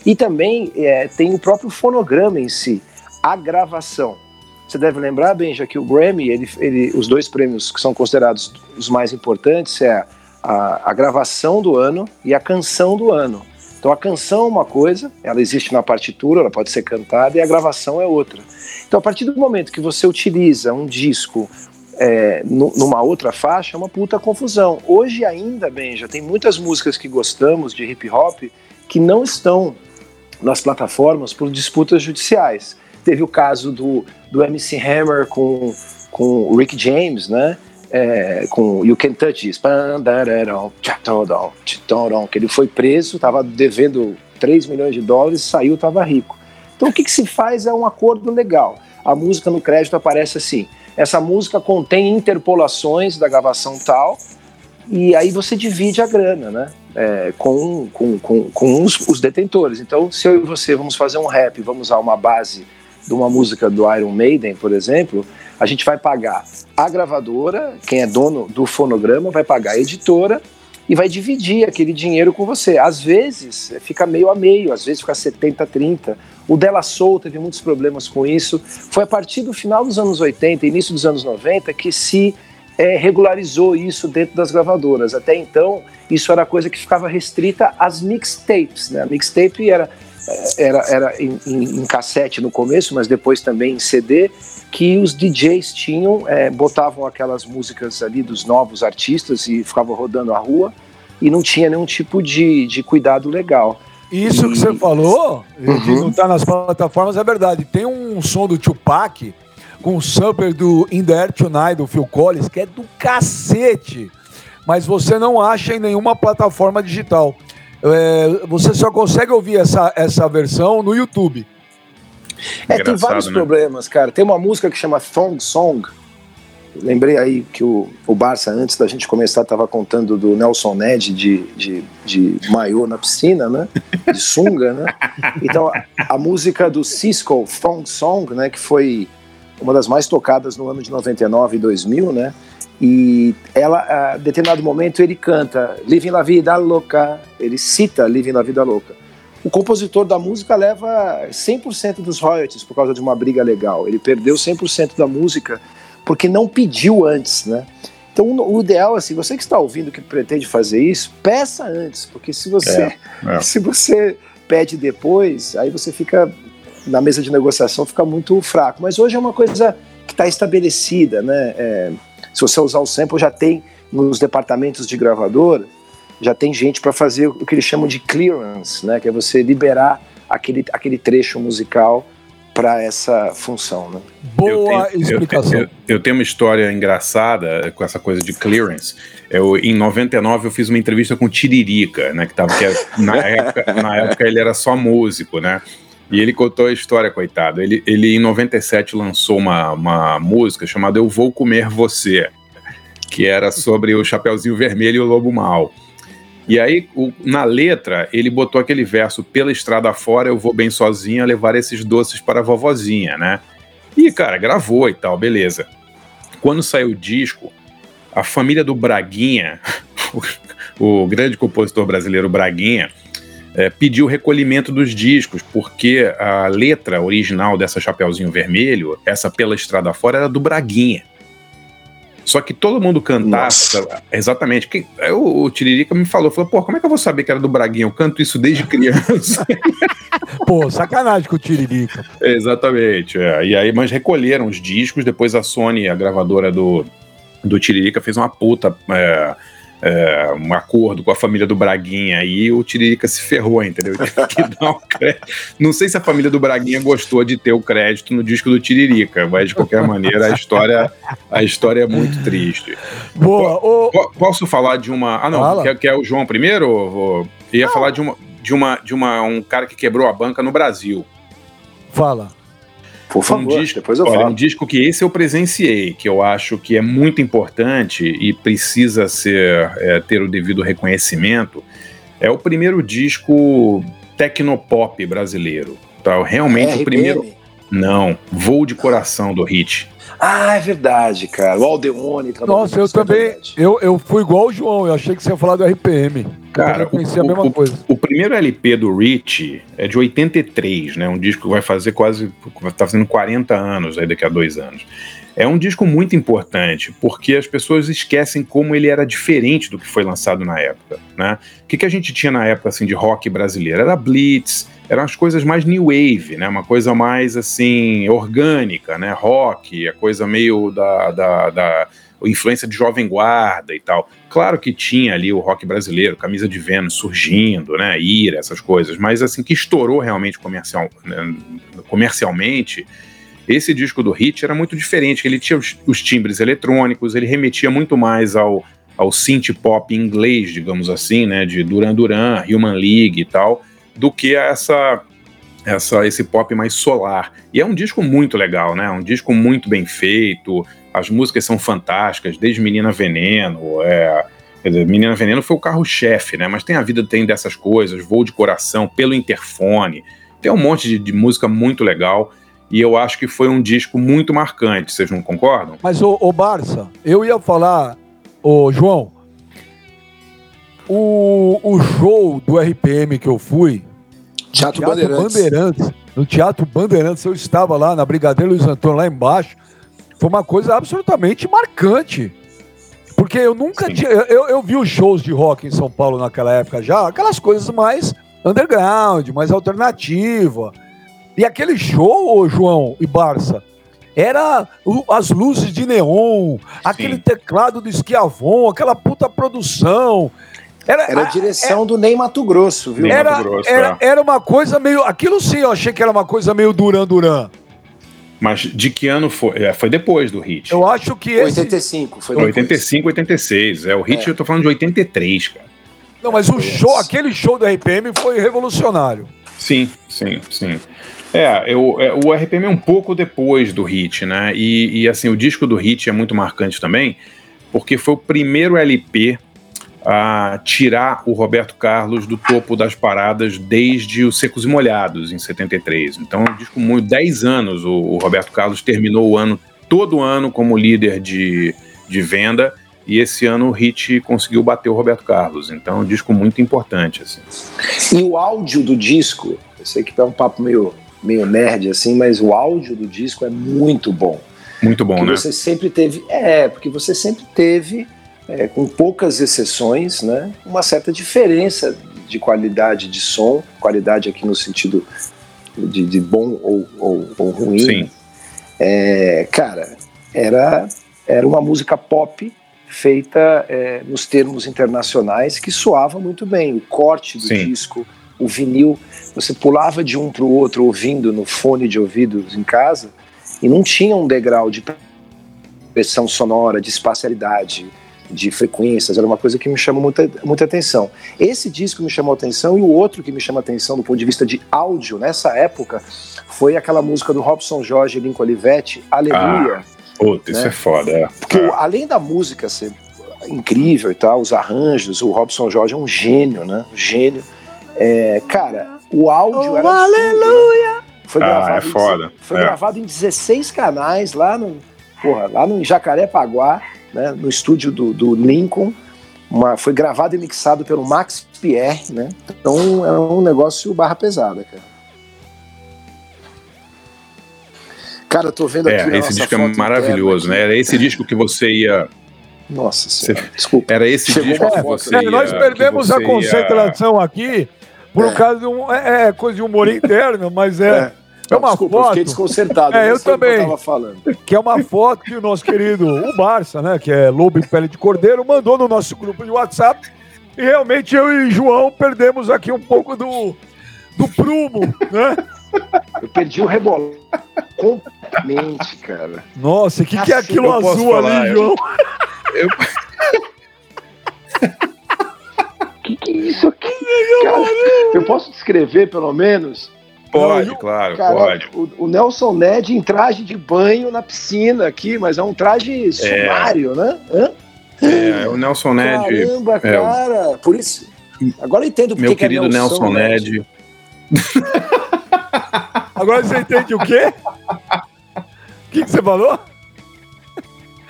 E também é, tem o próprio fonograma em si, a gravação. Você deve lembrar, Benja, que o Grammy, ele, ele, os dois prêmios que são considerados os mais importantes é a, a gravação do ano e a canção do ano. Então a canção é uma coisa, ela existe na partitura, ela pode ser cantada, e a gravação é outra. Então a partir do momento que você utiliza um disco é, numa outra faixa, é uma puta confusão. Hoje ainda, Benja, tem muitas músicas que gostamos de hip hop que não estão nas plataformas por disputas judiciais. Teve o caso do, do MC Hammer com, com o Rick James, né? É, com You Can Touch This, que ele foi preso, estava devendo 3 milhões de dólares, saiu, estava rico. Então o que, que se faz é um acordo legal. A música no crédito aparece assim: essa música contém interpolações da gravação tal, e aí você divide a grana, né? É, com, com, com, com os, os, detentores. Então, se eu e você vamos fazer um rap, vamos usar uma base de uma música do Iron Maiden, por exemplo, a gente vai pagar a gravadora, quem é dono do fonograma, vai pagar a editora e vai dividir aquele dinheiro com você. Às vezes fica meio a meio, às vezes fica 70 30. O Della Soul teve muitos problemas com isso. Foi a partir do final dos anos 80, início dos anos 90 que se é, regularizou isso dentro das gravadoras. Até então, isso era coisa que ficava restrita às mixtapes. Né? A mixtape era, era, era em, em, em cassete no começo, mas depois também em CD que os DJs tinham, é, botavam aquelas músicas ali dos novos artistas e ficavam rodando a rua e não tinha nenhum tipo de, de cuidado legal. Isso e... que você falou, uhum. de não estar tá nas plataformas, é verdade. Tem um som do Tupac com o sampler do In The Air Tonight, do Phil Collins, que é do cacete, mas você não acha em nenhuma plataforma digital. É, você só consegue ouvir essa, essa versão no YouTube. É, tem vários né? problemas, cara. Tem uma música que chama Thong Song. Lembrei aí que o, o Barça, antes da gente começar, estava contando do Nelson Ned de, de, de maiô na piscina, né? De sunga, né? Então, a, a música do Cisco, Thong Song, né? Que foi uma das mais tocadas no ano de 99 e 2000, né? E ela, a determinado momento, ele canta Living la Vida Louca, ele cita Living la Vida Louca o compositor da música leva 100% dos royalties por causa de uma briga legal. Ele perdeu 100% da música porque não pediu antes, né? Então, o ideal, assim, você que está ouvindo que pretende fazer isso, peça antes, porque se você, é, é. se você pede depois, aí você fica na mesa de negociação fica muito fraco. Mas hoje é uma coisa que está estabelecida, né? É, se você usar o sample, já tem nos departamentos de gravadora já tem gente para fazer o que eles chamam de clearance, né? Que é você liberar aquele, aquele trecho musical para essa função, né? Boa eu tenho, explicação. Eu, eu, eu, tenho uma história engraçada com essa coisa de clearance. Eu, em 99 eu fiz uma entrevista com o Tiririca, né? Que tava que é, na, época, na época ele era só músico, né? E ele contou a história, coitado. Ele, ele em 97 lançou uma, uma música chamada Eu Vou Comer Você, que era sobre o Chapeuzinho Vermelho e o Lobo Mal. E aí, o, na letra, ele botou aquele verso: pela estrada fora eu vou bem sozinha levar esses doces para a vovozinha, né? E, cara, gravou e tal, beleza. Quando saiu o disco, a família do Braguinha, o, o grande compositor brasileiro Braguinha, é, pediu o recolhimento dos discos, porque a letra original dessa Chapeuzinho Vermelho, essa Pela Estrada Fora, era do Braguinha. Só que todo mundo cantasse. Exatamente. Que, o, o Tiririca me falou, falou, pô, como é que eu vou saber que era do Braguinha? Eu canto isso desde criança. pô, sacanagem com o Tiririca. Exatamente. É. E aí, mas recolheram os discos, depois a Sony, a gravadora do, do Tiririca, fez uma puta. É, é, um acordo com a família do Braguinha e o Tiririca se ferrou, entendeu? Não sei se a família do Braguinha gostou de ter o crédito no disco do Tiririca, mas de qualquer maneira a história, a história é muito triste. Boa. O... Posso falar de uma. Ah, não, quer, quer o João primeiro? Ou... Ia não. falar de uma, de uma de uma um cara que quebrou a banca no Brasil. Fala. Por favor, um disco, depois eu olha, falo. um disco que esse eu presenciei, que eu acho que é muito importante e precisa ser é, ter o devido reconhecimento, é o primeiro disco tecnopop brasileiro. Tá? Realmente é, o primeiro. Não, Voo de Coração do Hit. Ah, é verdade, cara. O Aldeone Nossa, eu também. Eu, eu fui igual o João, eu achei que você ia falar do RPM. Cara, eu o, a mesma o, coisa. O, primeiro LP do Rich é de 83, né? Um disco que vai fazer quase. tá fazendo 40 anos aí daqui a dois anos. É um disco muito importante, porque as pessoas esquecem como ele era diferente do que foi lançado na época, né? O que, que a gente tinha na época, assim, de rock brasileiro? Era Blitz, eram as coisas mais new wave, né? Uma coisa mais assim orgânica, né? Rock, a coisa meio da, da, da influência de jovem guarda e tal. Claro que tinha ali o rock brasileiro, camisa de Vênus surgindo, né? Ira, essas coisas, mas assim que estourou realmente comercial, né? comercialmente. Esse disco do Hit era muito diferente, ele tinha os, os timbres eletrônicos, ele remetia muito mais ao, ao synth pop inglês, digamos assim, né, de Duran Duran, Human League e tal, do que essa essa esse pop mais solar. E é um disco muito legal, né? Um disco muito bem feito. As músicas são fantásticas, desde Menina Veneno, é, Menina Veneno foi o carro-chefe, né? Mas tem a vida tem dessas coisas, Voo de Coração, Pelo Interfone. Tem um monte de, de música muito legal. E eu acho que foi um disco muito marcante, vocês não concordam? Mas, o, o Barça, eu ia falar, o João, o, o show do RPM que eu fui, Teatro, Teatro Bandeirantes. Bandeirantes. No Teatro Bandeirantes, eu estava lá na Brigadeiro Luiz Antônio, lá embaixo. Foi uma coisa absolutamente marcante. Porque eu nunca Sim. tinha. Eu, eu vi os shows de rock em São Paulo naquela época já, aquelas coisas mais underground, mais alternativa. E aquele show, João e Barça, era as luzes de neon, aquele Sim. teclado do Esquiavon, aquela puta produção. Era, era a direção do Ney Mato Grosso, viu? Era, Mato Grosso, era, é. era uma coisa meio. Aquilo sim, eu achei que era uma coisa meio Duran Duran. Mas de que ano foi? É, foi depois do hit. Eu acho que esse... 85, foi depois. 85, 86. É, o hit é. eu tô falando de 83, cara. Não, mas o show, aquele show do RPM foi revolucionário. Sim, sim, sim. É, eu, é, o RPM é um pouco depois do hit, né? E, e assim, o disco do hit é muito marcante também, porque foi o primeiro LP a tirar o Roberto Carlos do topo das paradas desde os Secos e Molhados, em 73. Então, é um disco muito. 10 anos o, o, Roberto Carlos terminou o ano, todo ano, como líder de, de venda. E esse ano o Hit conseguiu bater o Roberto Carlos. Então, é um disco muito importante. Assim. E o áudio do disco, eu sei que tá um papo meio, meio nerd assim, mas o áudio do disco é muito bom. Muito bom, porque né? Você sempre teve. É, porque você sempre teve é, com poucas exceções, né, uma certa diferença de qualidade de som, qualidade aqui no sentido de, de bom ou, ou, ou ruim. Sim. É, cara, era, era uma música pop feita é, nos termos internacionais que soava muito bem. O corte do Sim. disco, o vinil, você pulava de um para o outro ouvindo no fone de ouvidos em casa e não tinha um degrau de pressão sonora, de espacialidade, de frequências, era uma coisa que me chamou muita, muita atenção. Esse disco me chamou atenção e o outro que me chama atenção do ponto de vista de áudio nessa época foi aquela música do Robson Jorge e Lincoln Olivetti, Aleluia. Ah, puta, né? isso é foda. É. Porque ah. além da música ser incrível e tal, os arranjos, o Robson Jorge é um gênio, né? Um gênio. É, cara, o áudio oh, era. Aleluia! Né? Foi, ah, gravado é foda. Em, foi é. gravado em 16 canais lá no, porra, lá no Jacarepaguá né, no estúdio do, do Lincoln. Uma, foi gravado e mixado pelo Max Pierre, né? Então é um negócio barra pesada, cara. Cara, eu tô vendo é, aqui. É, esse disco é maravilhoso, né? Era esse disco que você ia. Nossa senhora, você... desculpa. Era esse Chegou disco que você ia, Nós perdemos a concentração ia... aqui por é. causa de um. É, é, coisa de humor interno, mas é. É. Uma Desculpa, eu foto. fiquei desconcertado. É, nem eu também. Eu tava falando. que é uma foto que o nosso querido, o Barça, né, que é lobo em pele de cordeiro, mandou no nosso grupo de WhatsApp. E realmente eu e João perdemos aqui um pouco do, do prumo, né? Eu perdi o rebolado completamente, cara. Nossa, o que, que é Cacete, aquilo eu azul falar, ali, eu- João? Que que é isso aqui? Cara, eu posso descrever, pelo menos? Pode, Não, claro, Cara, pode. o, o Nelson Ned em traje de banho na piscina aqui, mas é um traje sumário, né? Hã? É, o Nelson Ned, Caramba, é, cara. Por isso. Agora eu entendo porque meu que é querido Nelson Ned. Agora você entende o quê? O que, que você falou?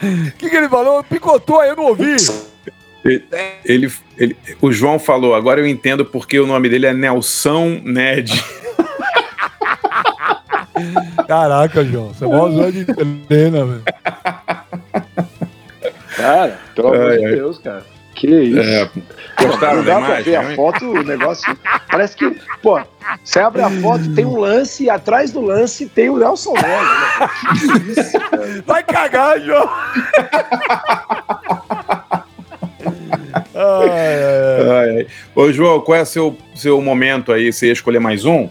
O que, que ele falou? Picotou aí, eu não ouvi. Ele, ele, o João falou, agora eu entendo porque o nome dele é Nelson Ned. Caraca, João, você é mó zoa de Helena, velho. Cara, pelo amor de. Deus, cara. Que isso. É, gostaram da imagem? ver a foto, o negócio. Parece que, pô, você abre a foto, tem um lance e atrás do lance tem o Nelson Ned. Né? Que isso, cara. Vai cagar, João. Ai, ai, ai. Ai, ai. Ô, João, qual é o seu, seu momento aí? Você ia escolher mais um?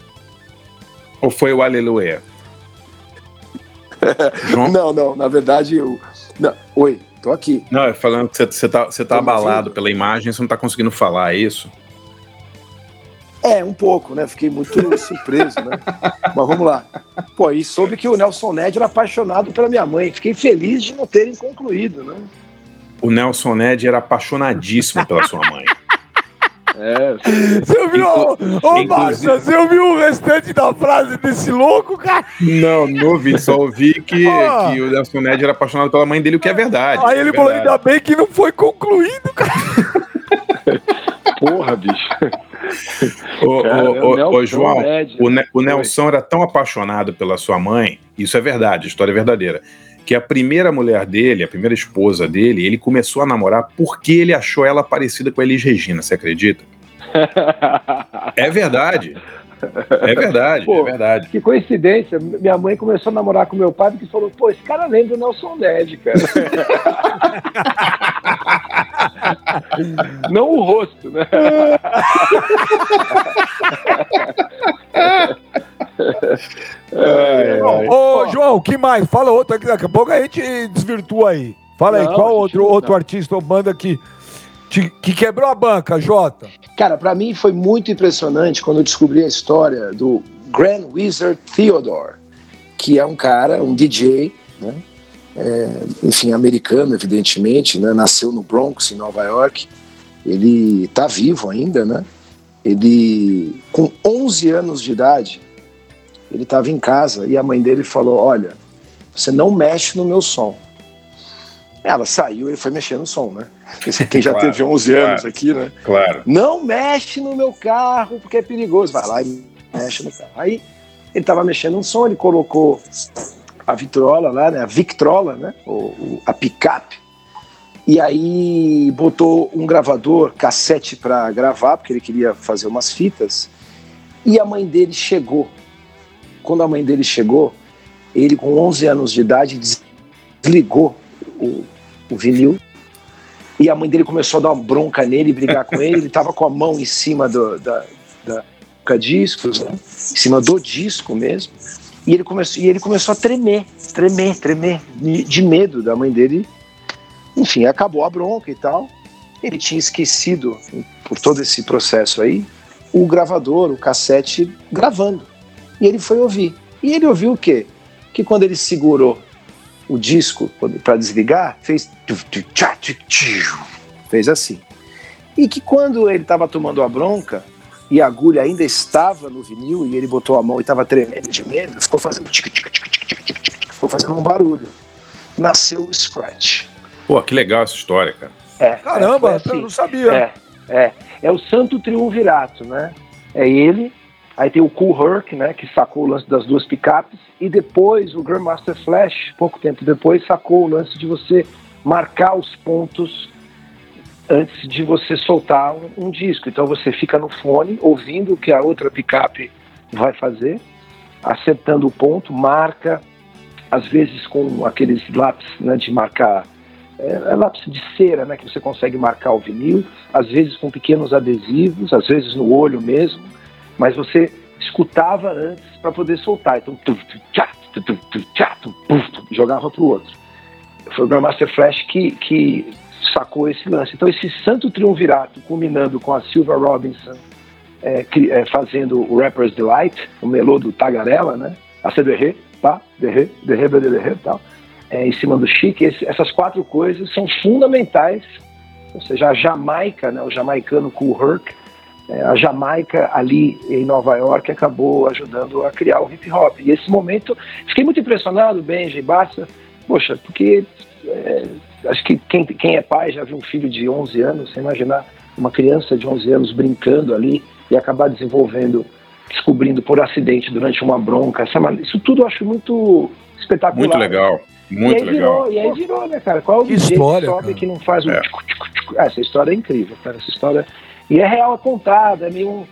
Ou foi o Aleluia? Não, não, na verdade eu. Não. Oi, tô aqui. Não, é falando que você, tá, você tá abalado pela imagem, você não tá conseguindo falar, é isso? É, um pouco, né? Fiquei muito surpreso, né? Mas vamos lá. Pô, e soube que o Nelson Ned era apaixonado pela minha mãe. Fiquei feliz de não terem concluído, né? O Nelson Ned era apaixonadíssimo pela sua mãe. É, Você ouviu, ô, ô Márcia, você ouviu o restante da frase desse louco, cara? Não, não ouvi, só ouvi que, Ah. que o Nelson Ned era apaixonado pela mãe dele, o que é verdade. Aí ele é falou, ainda bem que não foi concluído, cara. porra, bicho. Ô, Cara, ô, ô, Nelson ô, João, Ned. o, Ne- o Nelson era tão apaixonado pela sua mãe, isso é verdade, a história é verdadeira, que a primeira mulher dele, a primeira esposa dele, ele começou a namorar porque ele achou ela parecida com a Elis Regina, você acredita? É verdade. É verdade, Pô. é verdade. Que coincidência, minha mãe começou a namorar com meu pai porque falou, pô, esse cara lembra o Nelson Ned, cara. Não o rosto, né? É, Ô, Ó. João, o que mais? Fala outro aqui, daqui a pouco a gente desvirtua aí. Fala aí, Não, qual outro, outro artista ou banda que, te- que quebrou a banca, Jota? Cara, pra mim foi muito impressionante quando eu descobri a história do Grand Wizard Theodore, que é um cara, um DJ, né? É, enfim, americano, evidentemente, né? Nasceu no Bronx, em Nova York. Ele tá vivo ainda, né? Ele, com 11 anos de idade, ele estava em casa e a mãe dele falou: Olha, você não mexe no meu som. Ela saiu, ele foi mexer no som, né? Quem já Claro, teve 11 anos claro. aqui, né? Claro. Não mexe no meu carro porque é perigoso. Vai lá e mexe no carro. Aí ele estava mexendo no som, ele colocou a vitrola lá, né? A Victrola, né? O, o- a picape. E aí botou um gravador, cassete para gravar, porque ele queria fazer umas fitas. E a mãe dele chegou. Quando a mãe dele chegou, ele com 11 anos de idade desligou o, o vinil e a mãe dele começou a dar uma bronca nele, brigar com ele. Ele tava com a mão em cima do, da, da toca-discos, né? em cima do disco mesmo. E ele, começou, e ele começou a tremer, tremer, tremer, de, de medo da mãe dele. Enfim, acabou a bronca e tal. Ele tinha esquecido, por todo esse processo aí, o gravador, o cassete gravando. E ele foi ouvir. E ele ouviu o quê? Que quando ele segurou o disco para desligar, fez fez assim. E que quando ele estava tomando a bronca e a agulha ainda estava no vinil e ele botou a mão e estava tremendo de medo, ficou fazendo tic, tic, tic, tic, tic, tic, tic, ficou fazendo um barulho. Nasceu o scratch. Pô, que legal essa história, cara. É, Caramba, é, foi eu não sabia. é, é. É o Santo Triunvirato, né? É ele, aí tem o Cool Herc, né? Que sacou o lance das duas picapes, e depois o Grandmaster Flash, pouco tempo depois, sacou o lance de você marcar os pontos antes de você soltar um, um disco. Então você fica no fone ouvindo o que a outra picape vai fazer. acertando o ponto, marca, às vezes com aqueles lápis né, de marcar, é, é lápis de cera, né, que você consegue marcar o vinil, às vezes com pequenos adesivos, às vezes no olho mesmo, mas você escutava antes para poder soltar. Então, jogava para o outro. Foi o Grandmaster Flash que, que sacou esse lance. Então, esse santo triunvirato, culminando com a Silva Robinson é, é, fazendo o Rapper's Delight, o melô do Tagarela, né? A CDR, tá? Derre, derre, derre, tal. É, em cima do Chique. Esse, essas quatro coisas são fundamentais. Ou seja, a Jamaica, né? O jamaicano Cool Herc, a Jamaica ali em Nova York acabou ajudando a criar o hip hop. E esse momento, fiquei muito impressionado, Benji, Bassa, poxa, porque é, acho que quem, quem é pai já viu um filho de 11 anos, você imaginar uma criança de 11 anos brincando ali e acabar desenvolvendo, descobrindo por acidente durante uma bronca, isso tudo eu acho muito espetacular. Muito legal. Muito e legal. Virou, e aí virou, né, cara? Qual é o que história, que que não faz o. É. essa história é incrível, cara. Essa história e é real apontada, é meio.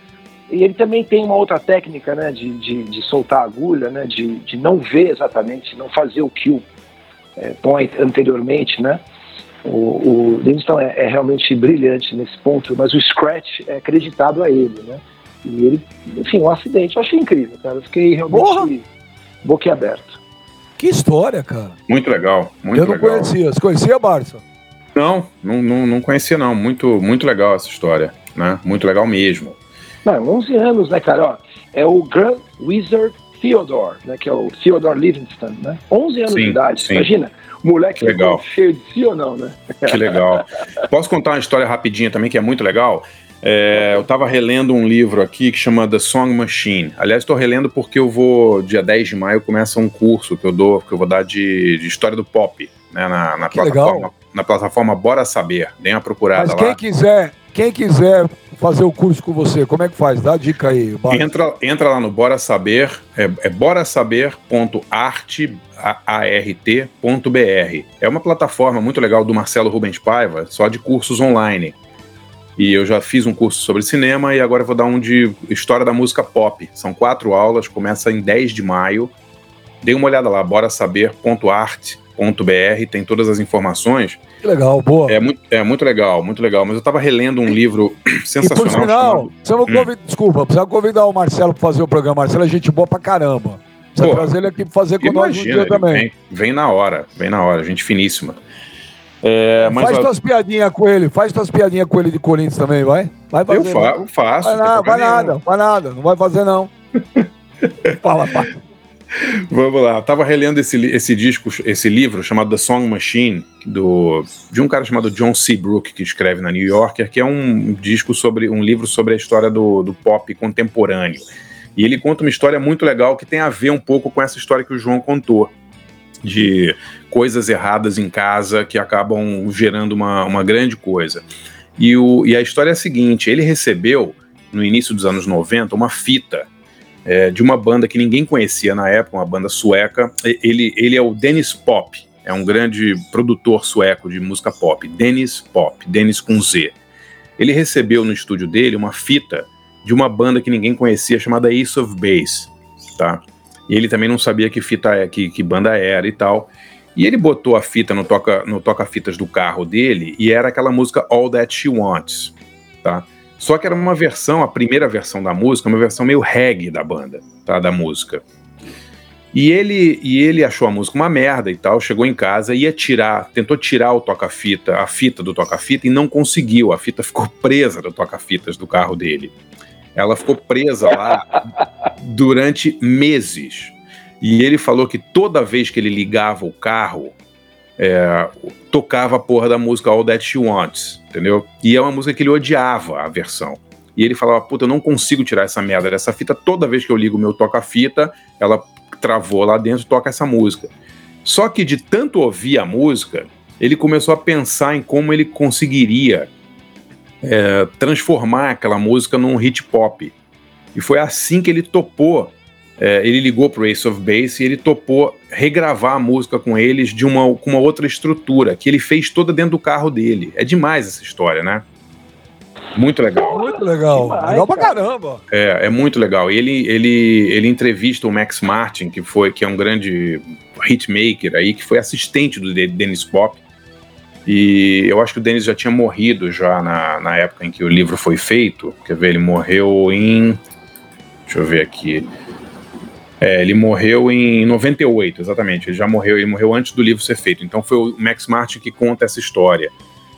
E ele também tem uma outra técnica, né, de, de, de soltar a agulha, né, de, de não ver exatamente, não fazer o kill é, point anteriormente, né. O, o Livingston é, é, realmente brilhante nesse ponto, mas o scratch é acreditado a ele, né. E ele, enfim, um acidente. Eu achei incrível, cara. Eu fiquei realmente Porra! boquiaberto. Que história, cara. Muito legal, muito Eu não legal. conhecia. Você conhecia, Barça? Não, não, não, não conhecia não. Muito, muito legal essa história né? Muito legal mesmo. Não, 11 anos, né, cara? Ó, é o Grand Wizard Theodore, né? Que é o Theodore Livingston, né? 11 anos sim, de idade, sim. imagina. Moleque legal. cheio de si ou não, né? Que legal. Posso contar uma história rapidinha também que é muito legal? É, eu estava relendo um livro aqui que chama The Song Machine. Aliás, estou relendo porque eu vou, dia 10 de maio, começa um curso que eu dou, que eu vou dar de, de história do pop, né, na, na plataforma, na plataforma Bora Saber. Dê uma procurada Mas lá. quem quiser, quem quiser fazer o curso com você, como é que faz? Dá a dica aí. Entra, entra lá no Bora Saber, é, é borasaber.art.br. É uma plataforma muito legal do Marcelo Rubens Paiva, só de cursos online. E eu já fiz um curso sobre cinema e agora vou dar um de história da música pop. São quatro aulas, começa em 10 de maio. Dê uma olhada lá, borasaber.art.br br tem todas as informações. Que legal, boa. É muito, é muito legal, muito legal. Mas eu estava relendo um livro sensacional. E por sinal, chamado... convid... hum. desculpa, precisa convidar o Marcelo para fazer o programa. Marcelo é gente boa pra caramba. Precisa Pô, trazer ele aqui para fazer com nós um dia também. Vem, vem, na hora, vem na hora, gente finíssima. É, mas faz tuas piadinhas com ele, faz tuas piadinhas com ele de Corinthians também, vai? vai fazer, eu fa faço. Vai, nada, vai nada, vai nada, não vai fazer não. Fala, pai. Vamos lá, eu tava relendo esse, esse disco, esse livro chamado The Song Machine, do, de um cara chamado John Seabrook, que escreve na New Yorker, que é um disco sobre um livro sobre a história do, do pop contemporâneo. E ele conta uma história muito legal que tem a ver um pouco com essa história que o João contou, de coisas erradas em casa que acabam gerando uma, uma grande coisa. E, o, e a história é a seguinte: ele recebeu, no início dos anos 90, uma fita é, de uma banda que ninguém conhecia na época, uma banda sueca. Ele, ele é o Dennis Pop, é um grande produtor sueco de música pop. Dennis Pop, Dennis com Z. Ele recebeu no estúdio dele uma fita de uma banda que ninguém conhecia chamada Ace of Base, tá? E ele também não sabia que fita é, que, que banda era e tal. E ele botou a fita no toca no toca fitas do carro dele e era aquela música All That She Wants, tá? Só que era uma versão, a primeira versão da música, uma versão meio reggae da banda, tá? Da música. E ele, e ele achou a música uma merda e tal, chegou em casa, ia tirar, tentou tirar o toca-fita, a fita do toca-fita e não conseguiu. A fita ficou presa do toca-fitas do carro dele. Ela ficou presa lá durante meses. E ele falou que toda vez que ele ligava o carro, é, tocava a porra da música All That She Wants, entendeu? E é uma música que ele odiava a versão. E ele falava, puta, eu não consigo tirar essa merda dessa fita. Toda vez que eu ligo o meu toca-fita, ela travou lá dentro e toca essa música. Só que de tanto ouvir a música, ele começou a pensar em como ele conseguiria é, transformar aquela música num hit pop. E foi assim que ele topou é, ele ligou pro Ace of Base e ele topou regravar a música com eles de uma, com uma outra estrutura, que ele fez toda dentro do carro dele. É demais essa história, né? Muito legal. Muito legal. Demais, legal pra caramba. É, é muito legal. Ele, ele, ele entrevista o Max Martin, que foi que é um grande hitmaker aí, que foi assistente do Dennis Pop. E eu acho que o Dennis já tinha morrido já na, na época em que o livro foi feito. Quer ver, ele morreu em. Deixa eu ver aqui. É, ele morreu em 98, exatamente. Ele já morreu, ele morreu antes do livro ser feito. Então foi o Max Martin que conta essa história.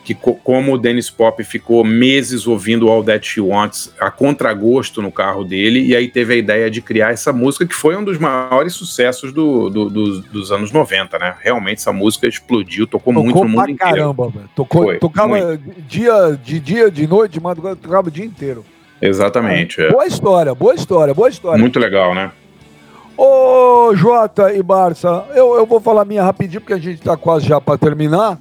Que co como o Dennis Pop ficou meses ouvindo All That She Wants a contragosto no carro dele, e aí teve a ideia de criar essa música, que foi um dos maiores sucessos do, do, do, dos anos 90, né? Realmente essa música explodiu, tocou, tocou muito no mundo inteiro. caramba, Tocou, foi, tocava muito. dia de dia, de noite, de madrugada, tocava o dia inteiro. Exatamente. É. Boa história, boa história, boa história. Muito legal, né? Ô, Jota e Barça, eu, eu vou falar minha rapidinho, porque a gente tá quase já para terminar.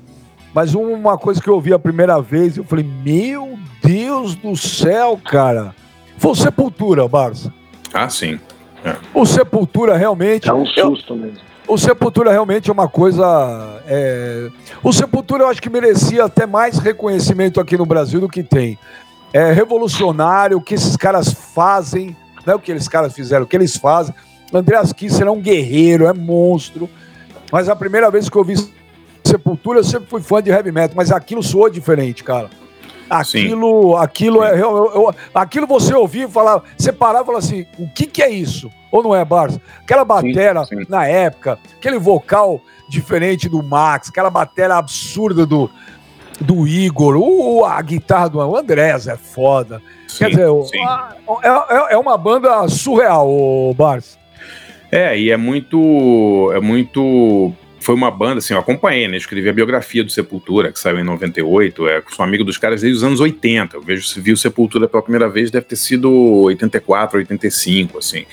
Mas uma coisa que eu ouvi a primeira vez, eu falei, meu Deus do céu, cara. Foi o Sepultura, Barça. Ah, sim. É. O Sepultura realmente. É um susto eu, mesmo. O Sepultura realmente é uma coisa. É... O Sepultura eu acho que merecia até mais reconhecimento aqui no Brasil do que tem. É revolucionário o que esses caras fazem, não é o que eles caras fizeram, o que eles fazem. Andreas Kisser é um guerreiro, é monstro. Mas a primeira vez que eu vi Sepultura, eu sempre fui fã de heavy metal, mas aquilo soou diferente, cara. Aquilo, Sim. aquilo é. Eu, eu, aquilo você ouvia e falava, você parava e falava assim: o que, que é isso? Ou não é, Barça? Aquela batera sim, sim. na época, aquele vocal diferente do Max, aquela batera absurda do, do Igor, o, a guitarra do Andrés é foda. Sim, Quer dizer, a, é, é, é uma banda surreal, o Barça. É, e é muito. É muito. Foi uma banda, assim, eu acompanhei, né? Escrevi a biografia do Sepultura, que saiu em 98. É, sou amigo dos caras desde os anos 80. Eu vejo se viu Sepultura pela primeira vez, deve ter sido 84, 85, assim.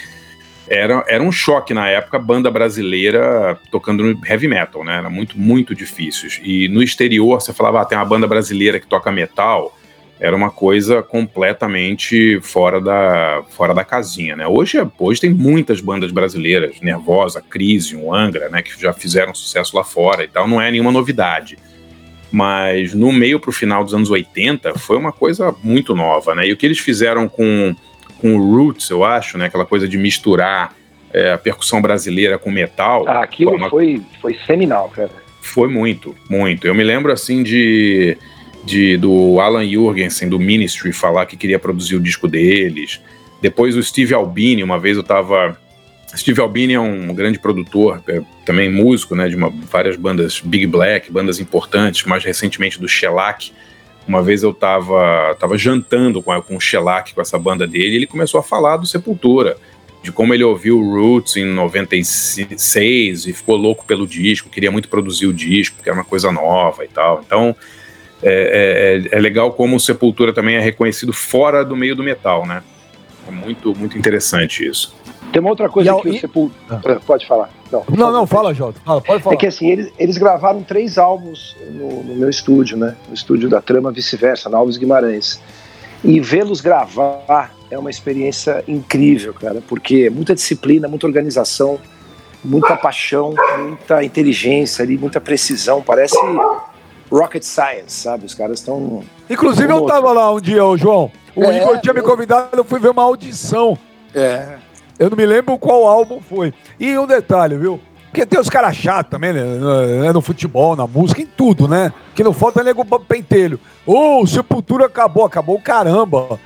Era, era um choque na época, banda brasileira tocando heavy metal, né? Era muito, muito difícil. E no exterior, você falava, ah, tem uma banda brasileira que toca metal era uma coisa completamente fora da, fora da casinha, né? Hoje, hoje tem muitas bandas brasileiras, Nervosa, Crisium, Angra, né, que já fizeram sucesso lá fora e tal, não é nenhuma novidade. Mas no meio para o final dos anos 80 foi uma coisa muito nova, né? E o que eles fizeram com, com o Roots, eu acho, né, aquela coisa de misturar é, a percussão brasileira com metal. Ah, aquilo foi, uma... foi, foi seminal, cara. Foi muito, muito. Eu me lembro assim de de, do Alan Jurgensen, do Ministry, falar que queria produzir o disco deles. Depois o Steve Albini, uma vez eu tava. Steve Albini é um grande produtor, é, também músico, né, de uma, várias bandas Big Black, bandas importantes, mais recentemente do Shellac. Uma vez eu tava, tava jantando com, com o Shellac, com essa banda dele, e ele começou a falar do Sepultura, de como ele ouviu Roots em 96 e ficou louco pelo disco, queria muito produzir o disco, porque era uma coisa nova e tal. Então, é, é, é, legal como o Sepultura também é reconhecido fora do meio do metal, né? É muito, muito interessante isso. Tem uma outra coisa e, que e... o Sepultura. Ah. Pode falar. Não, não, não fala, Jota. Fala, pode falar. É que assim, eles, eles gravaram três álbuns no, no, meu estúdio, né? No estúdio da Trama Vice-Versa, na Alves Guimarães. E vê-los gravar é uma experiência incrível, cara, porque é muita disciplina, muita organização, muita paixão, muita inteligência ali, muita precisão. Parece rocket science, sabe? Os caras estão. Inclusive, eu tava lá um dia, ô João. O é, Igor tinha me convidado, eu fui ver uma audição. É. Eu não me lembro qual álbum foi. E um detalhe, viu? Porque tem os caras chatos também, né? No, no futebol, na música, em tudo, né? Que não falta é nego pentelho. Ô, oh, Sepultura acabou, acabou caramba.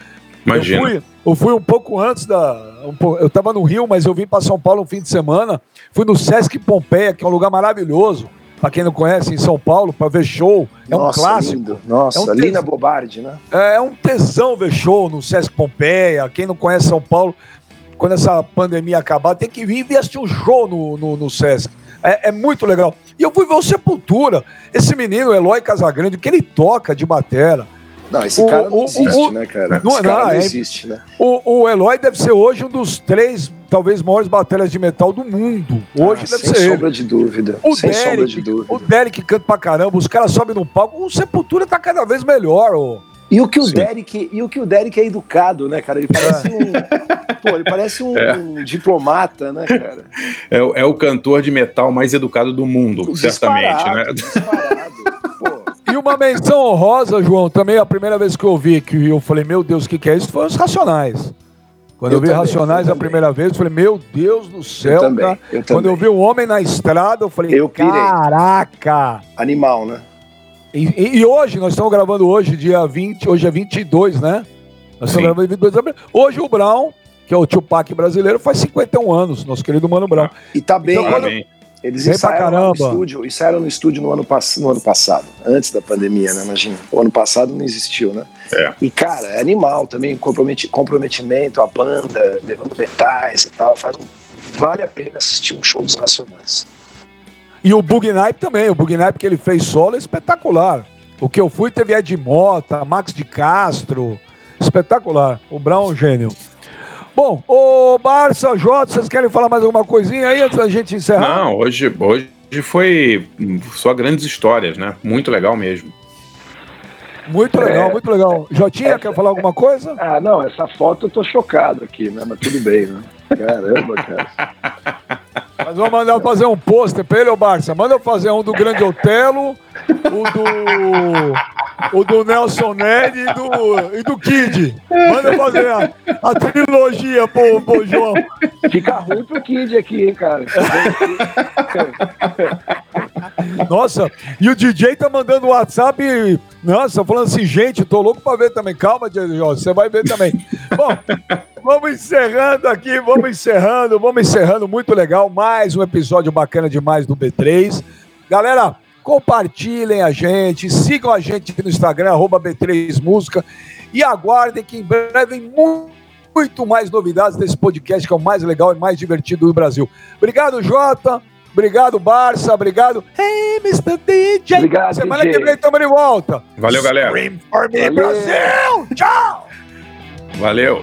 Imagina. Eu fui, eu fui um pouco antes da. Um, eu tava no Rio, mas eu vim para São Paulo um fim de semana. Fui no Sesc Pompeia, que é um lugar maravilhoso para quem não conhece, em São Paulo, para ver show. É Nossa, um clássico. Lindo. Nossa, é um Lina Bobardi, né? É, é um tesão ver show no Sesc Pompeia. Quem não conhece São Paulo, quando essa pandemia acabar, tem que vir e assistir um show no, no, no Sesc. É, é, muito legal. E eu fui ver o Sepultura. Esse menino, Eloy Casagrande, que ele toca de batera. Não, esse o, cara não o, existe, o, né, cara? Não, esse cara não, não é, existe, né? O, o Eloy deve ser hoje um dos três, talvez, maiores bateras de metal do mundo. Hoje ah, deve sem ser Sem sombra de dúvida. O sem Derek, sombra de dúvida. O Derek canta pra caramba, os caras sobem no palco. O Sepultura tá cada vez melhor, ô. E o que o Derek, e o que o Derek é educado, né, cara? Ele parece um, pô, ele parece um, é. diplomata, né, cara? É, é, o cantor de metal mais educado do mundo, disparado, certamente, né? Disparado. E uma menção honrosa, João, também a primeira vez que eu vi, que eu falei, meu Deus, o que, que é isso? Foi os Racionais. Quando eu, eu vi também, Racionais a primeira vez, eu falei, meu Deus do céu, eu também, cara. Eu Quando eu vi um homem na estrada, eu falei, eu caraca! Animal, né? E, e, e, hoje, nós estamos gravando hoje, dia 20, hoje é 22, né? Nós estamos gravando 22 de abril. Hoje o Brown, que é o Tupac brasileiro, faz 51 anos, nosso querido Mano Brown. E tá bem, então, quando, eles Vem ensaiaram no estúdio, ensaiaram no estúdio no ano, no ano passado, antes da pandemia, né? Imagina. O ano passado não existiu, né? É. E, cara, é animal também, comprometimento, a banda, levando metais e tal. Faz um, vale a pena assistir um show dos Nacionais. E o Bug Night também, o Bug Night que ele fez solo é espetacular. O que eu fui teve Ed Mota, Max de Castro, espetacular. O Brown é um gênio. Bom, o Barça, Jota, vocês querem falar mais alguma coisinha aí antes da gente encerrar? Não, hoje, hoje foi só grandes histórias, né? Muito legal mesmo. Muito legal, é, muito legal. Jotinha, é, quer falar alguma coisa? Ah, não, essa foto eu tô chocado aqui, né? Mas tudo bem, né? Caramba, cara. Mas vamos mandar fazer um pôster pra ele, ô Barça. Manda fazer um do Grande Otelo, o do, o do Nelson Ned e do, e do Kid. Manda fazer a, a trilogia pro, pro João. Fica ruim pro Kid aqui, hein, cara. Nossa, e o DJ tá mandando WhatsApp. Nossa, falando assim, gente, tô louco pra ver também. Calma, Jorge, você vai ver também. Bom, vamos encerrando aqui, vamos encerrando, vamos encerrando. Muito legal. Mais um episódio bacana demais do B3. Galera, compartilhem a gente, sigam a gente no Instagram, B3 Música, e aguardem que em breve muito, muito mais novidades desse podcast que é o mais legal e mais divertido do Brasil. Obrigado, Jota. Obrigado, Barça. Obrigado. Hey, Mr. DJ. Obrigado, Semana DJ. que vem estamos de volta. Valeu, galera. Scream for me, Brasil. Tchau. Valeu.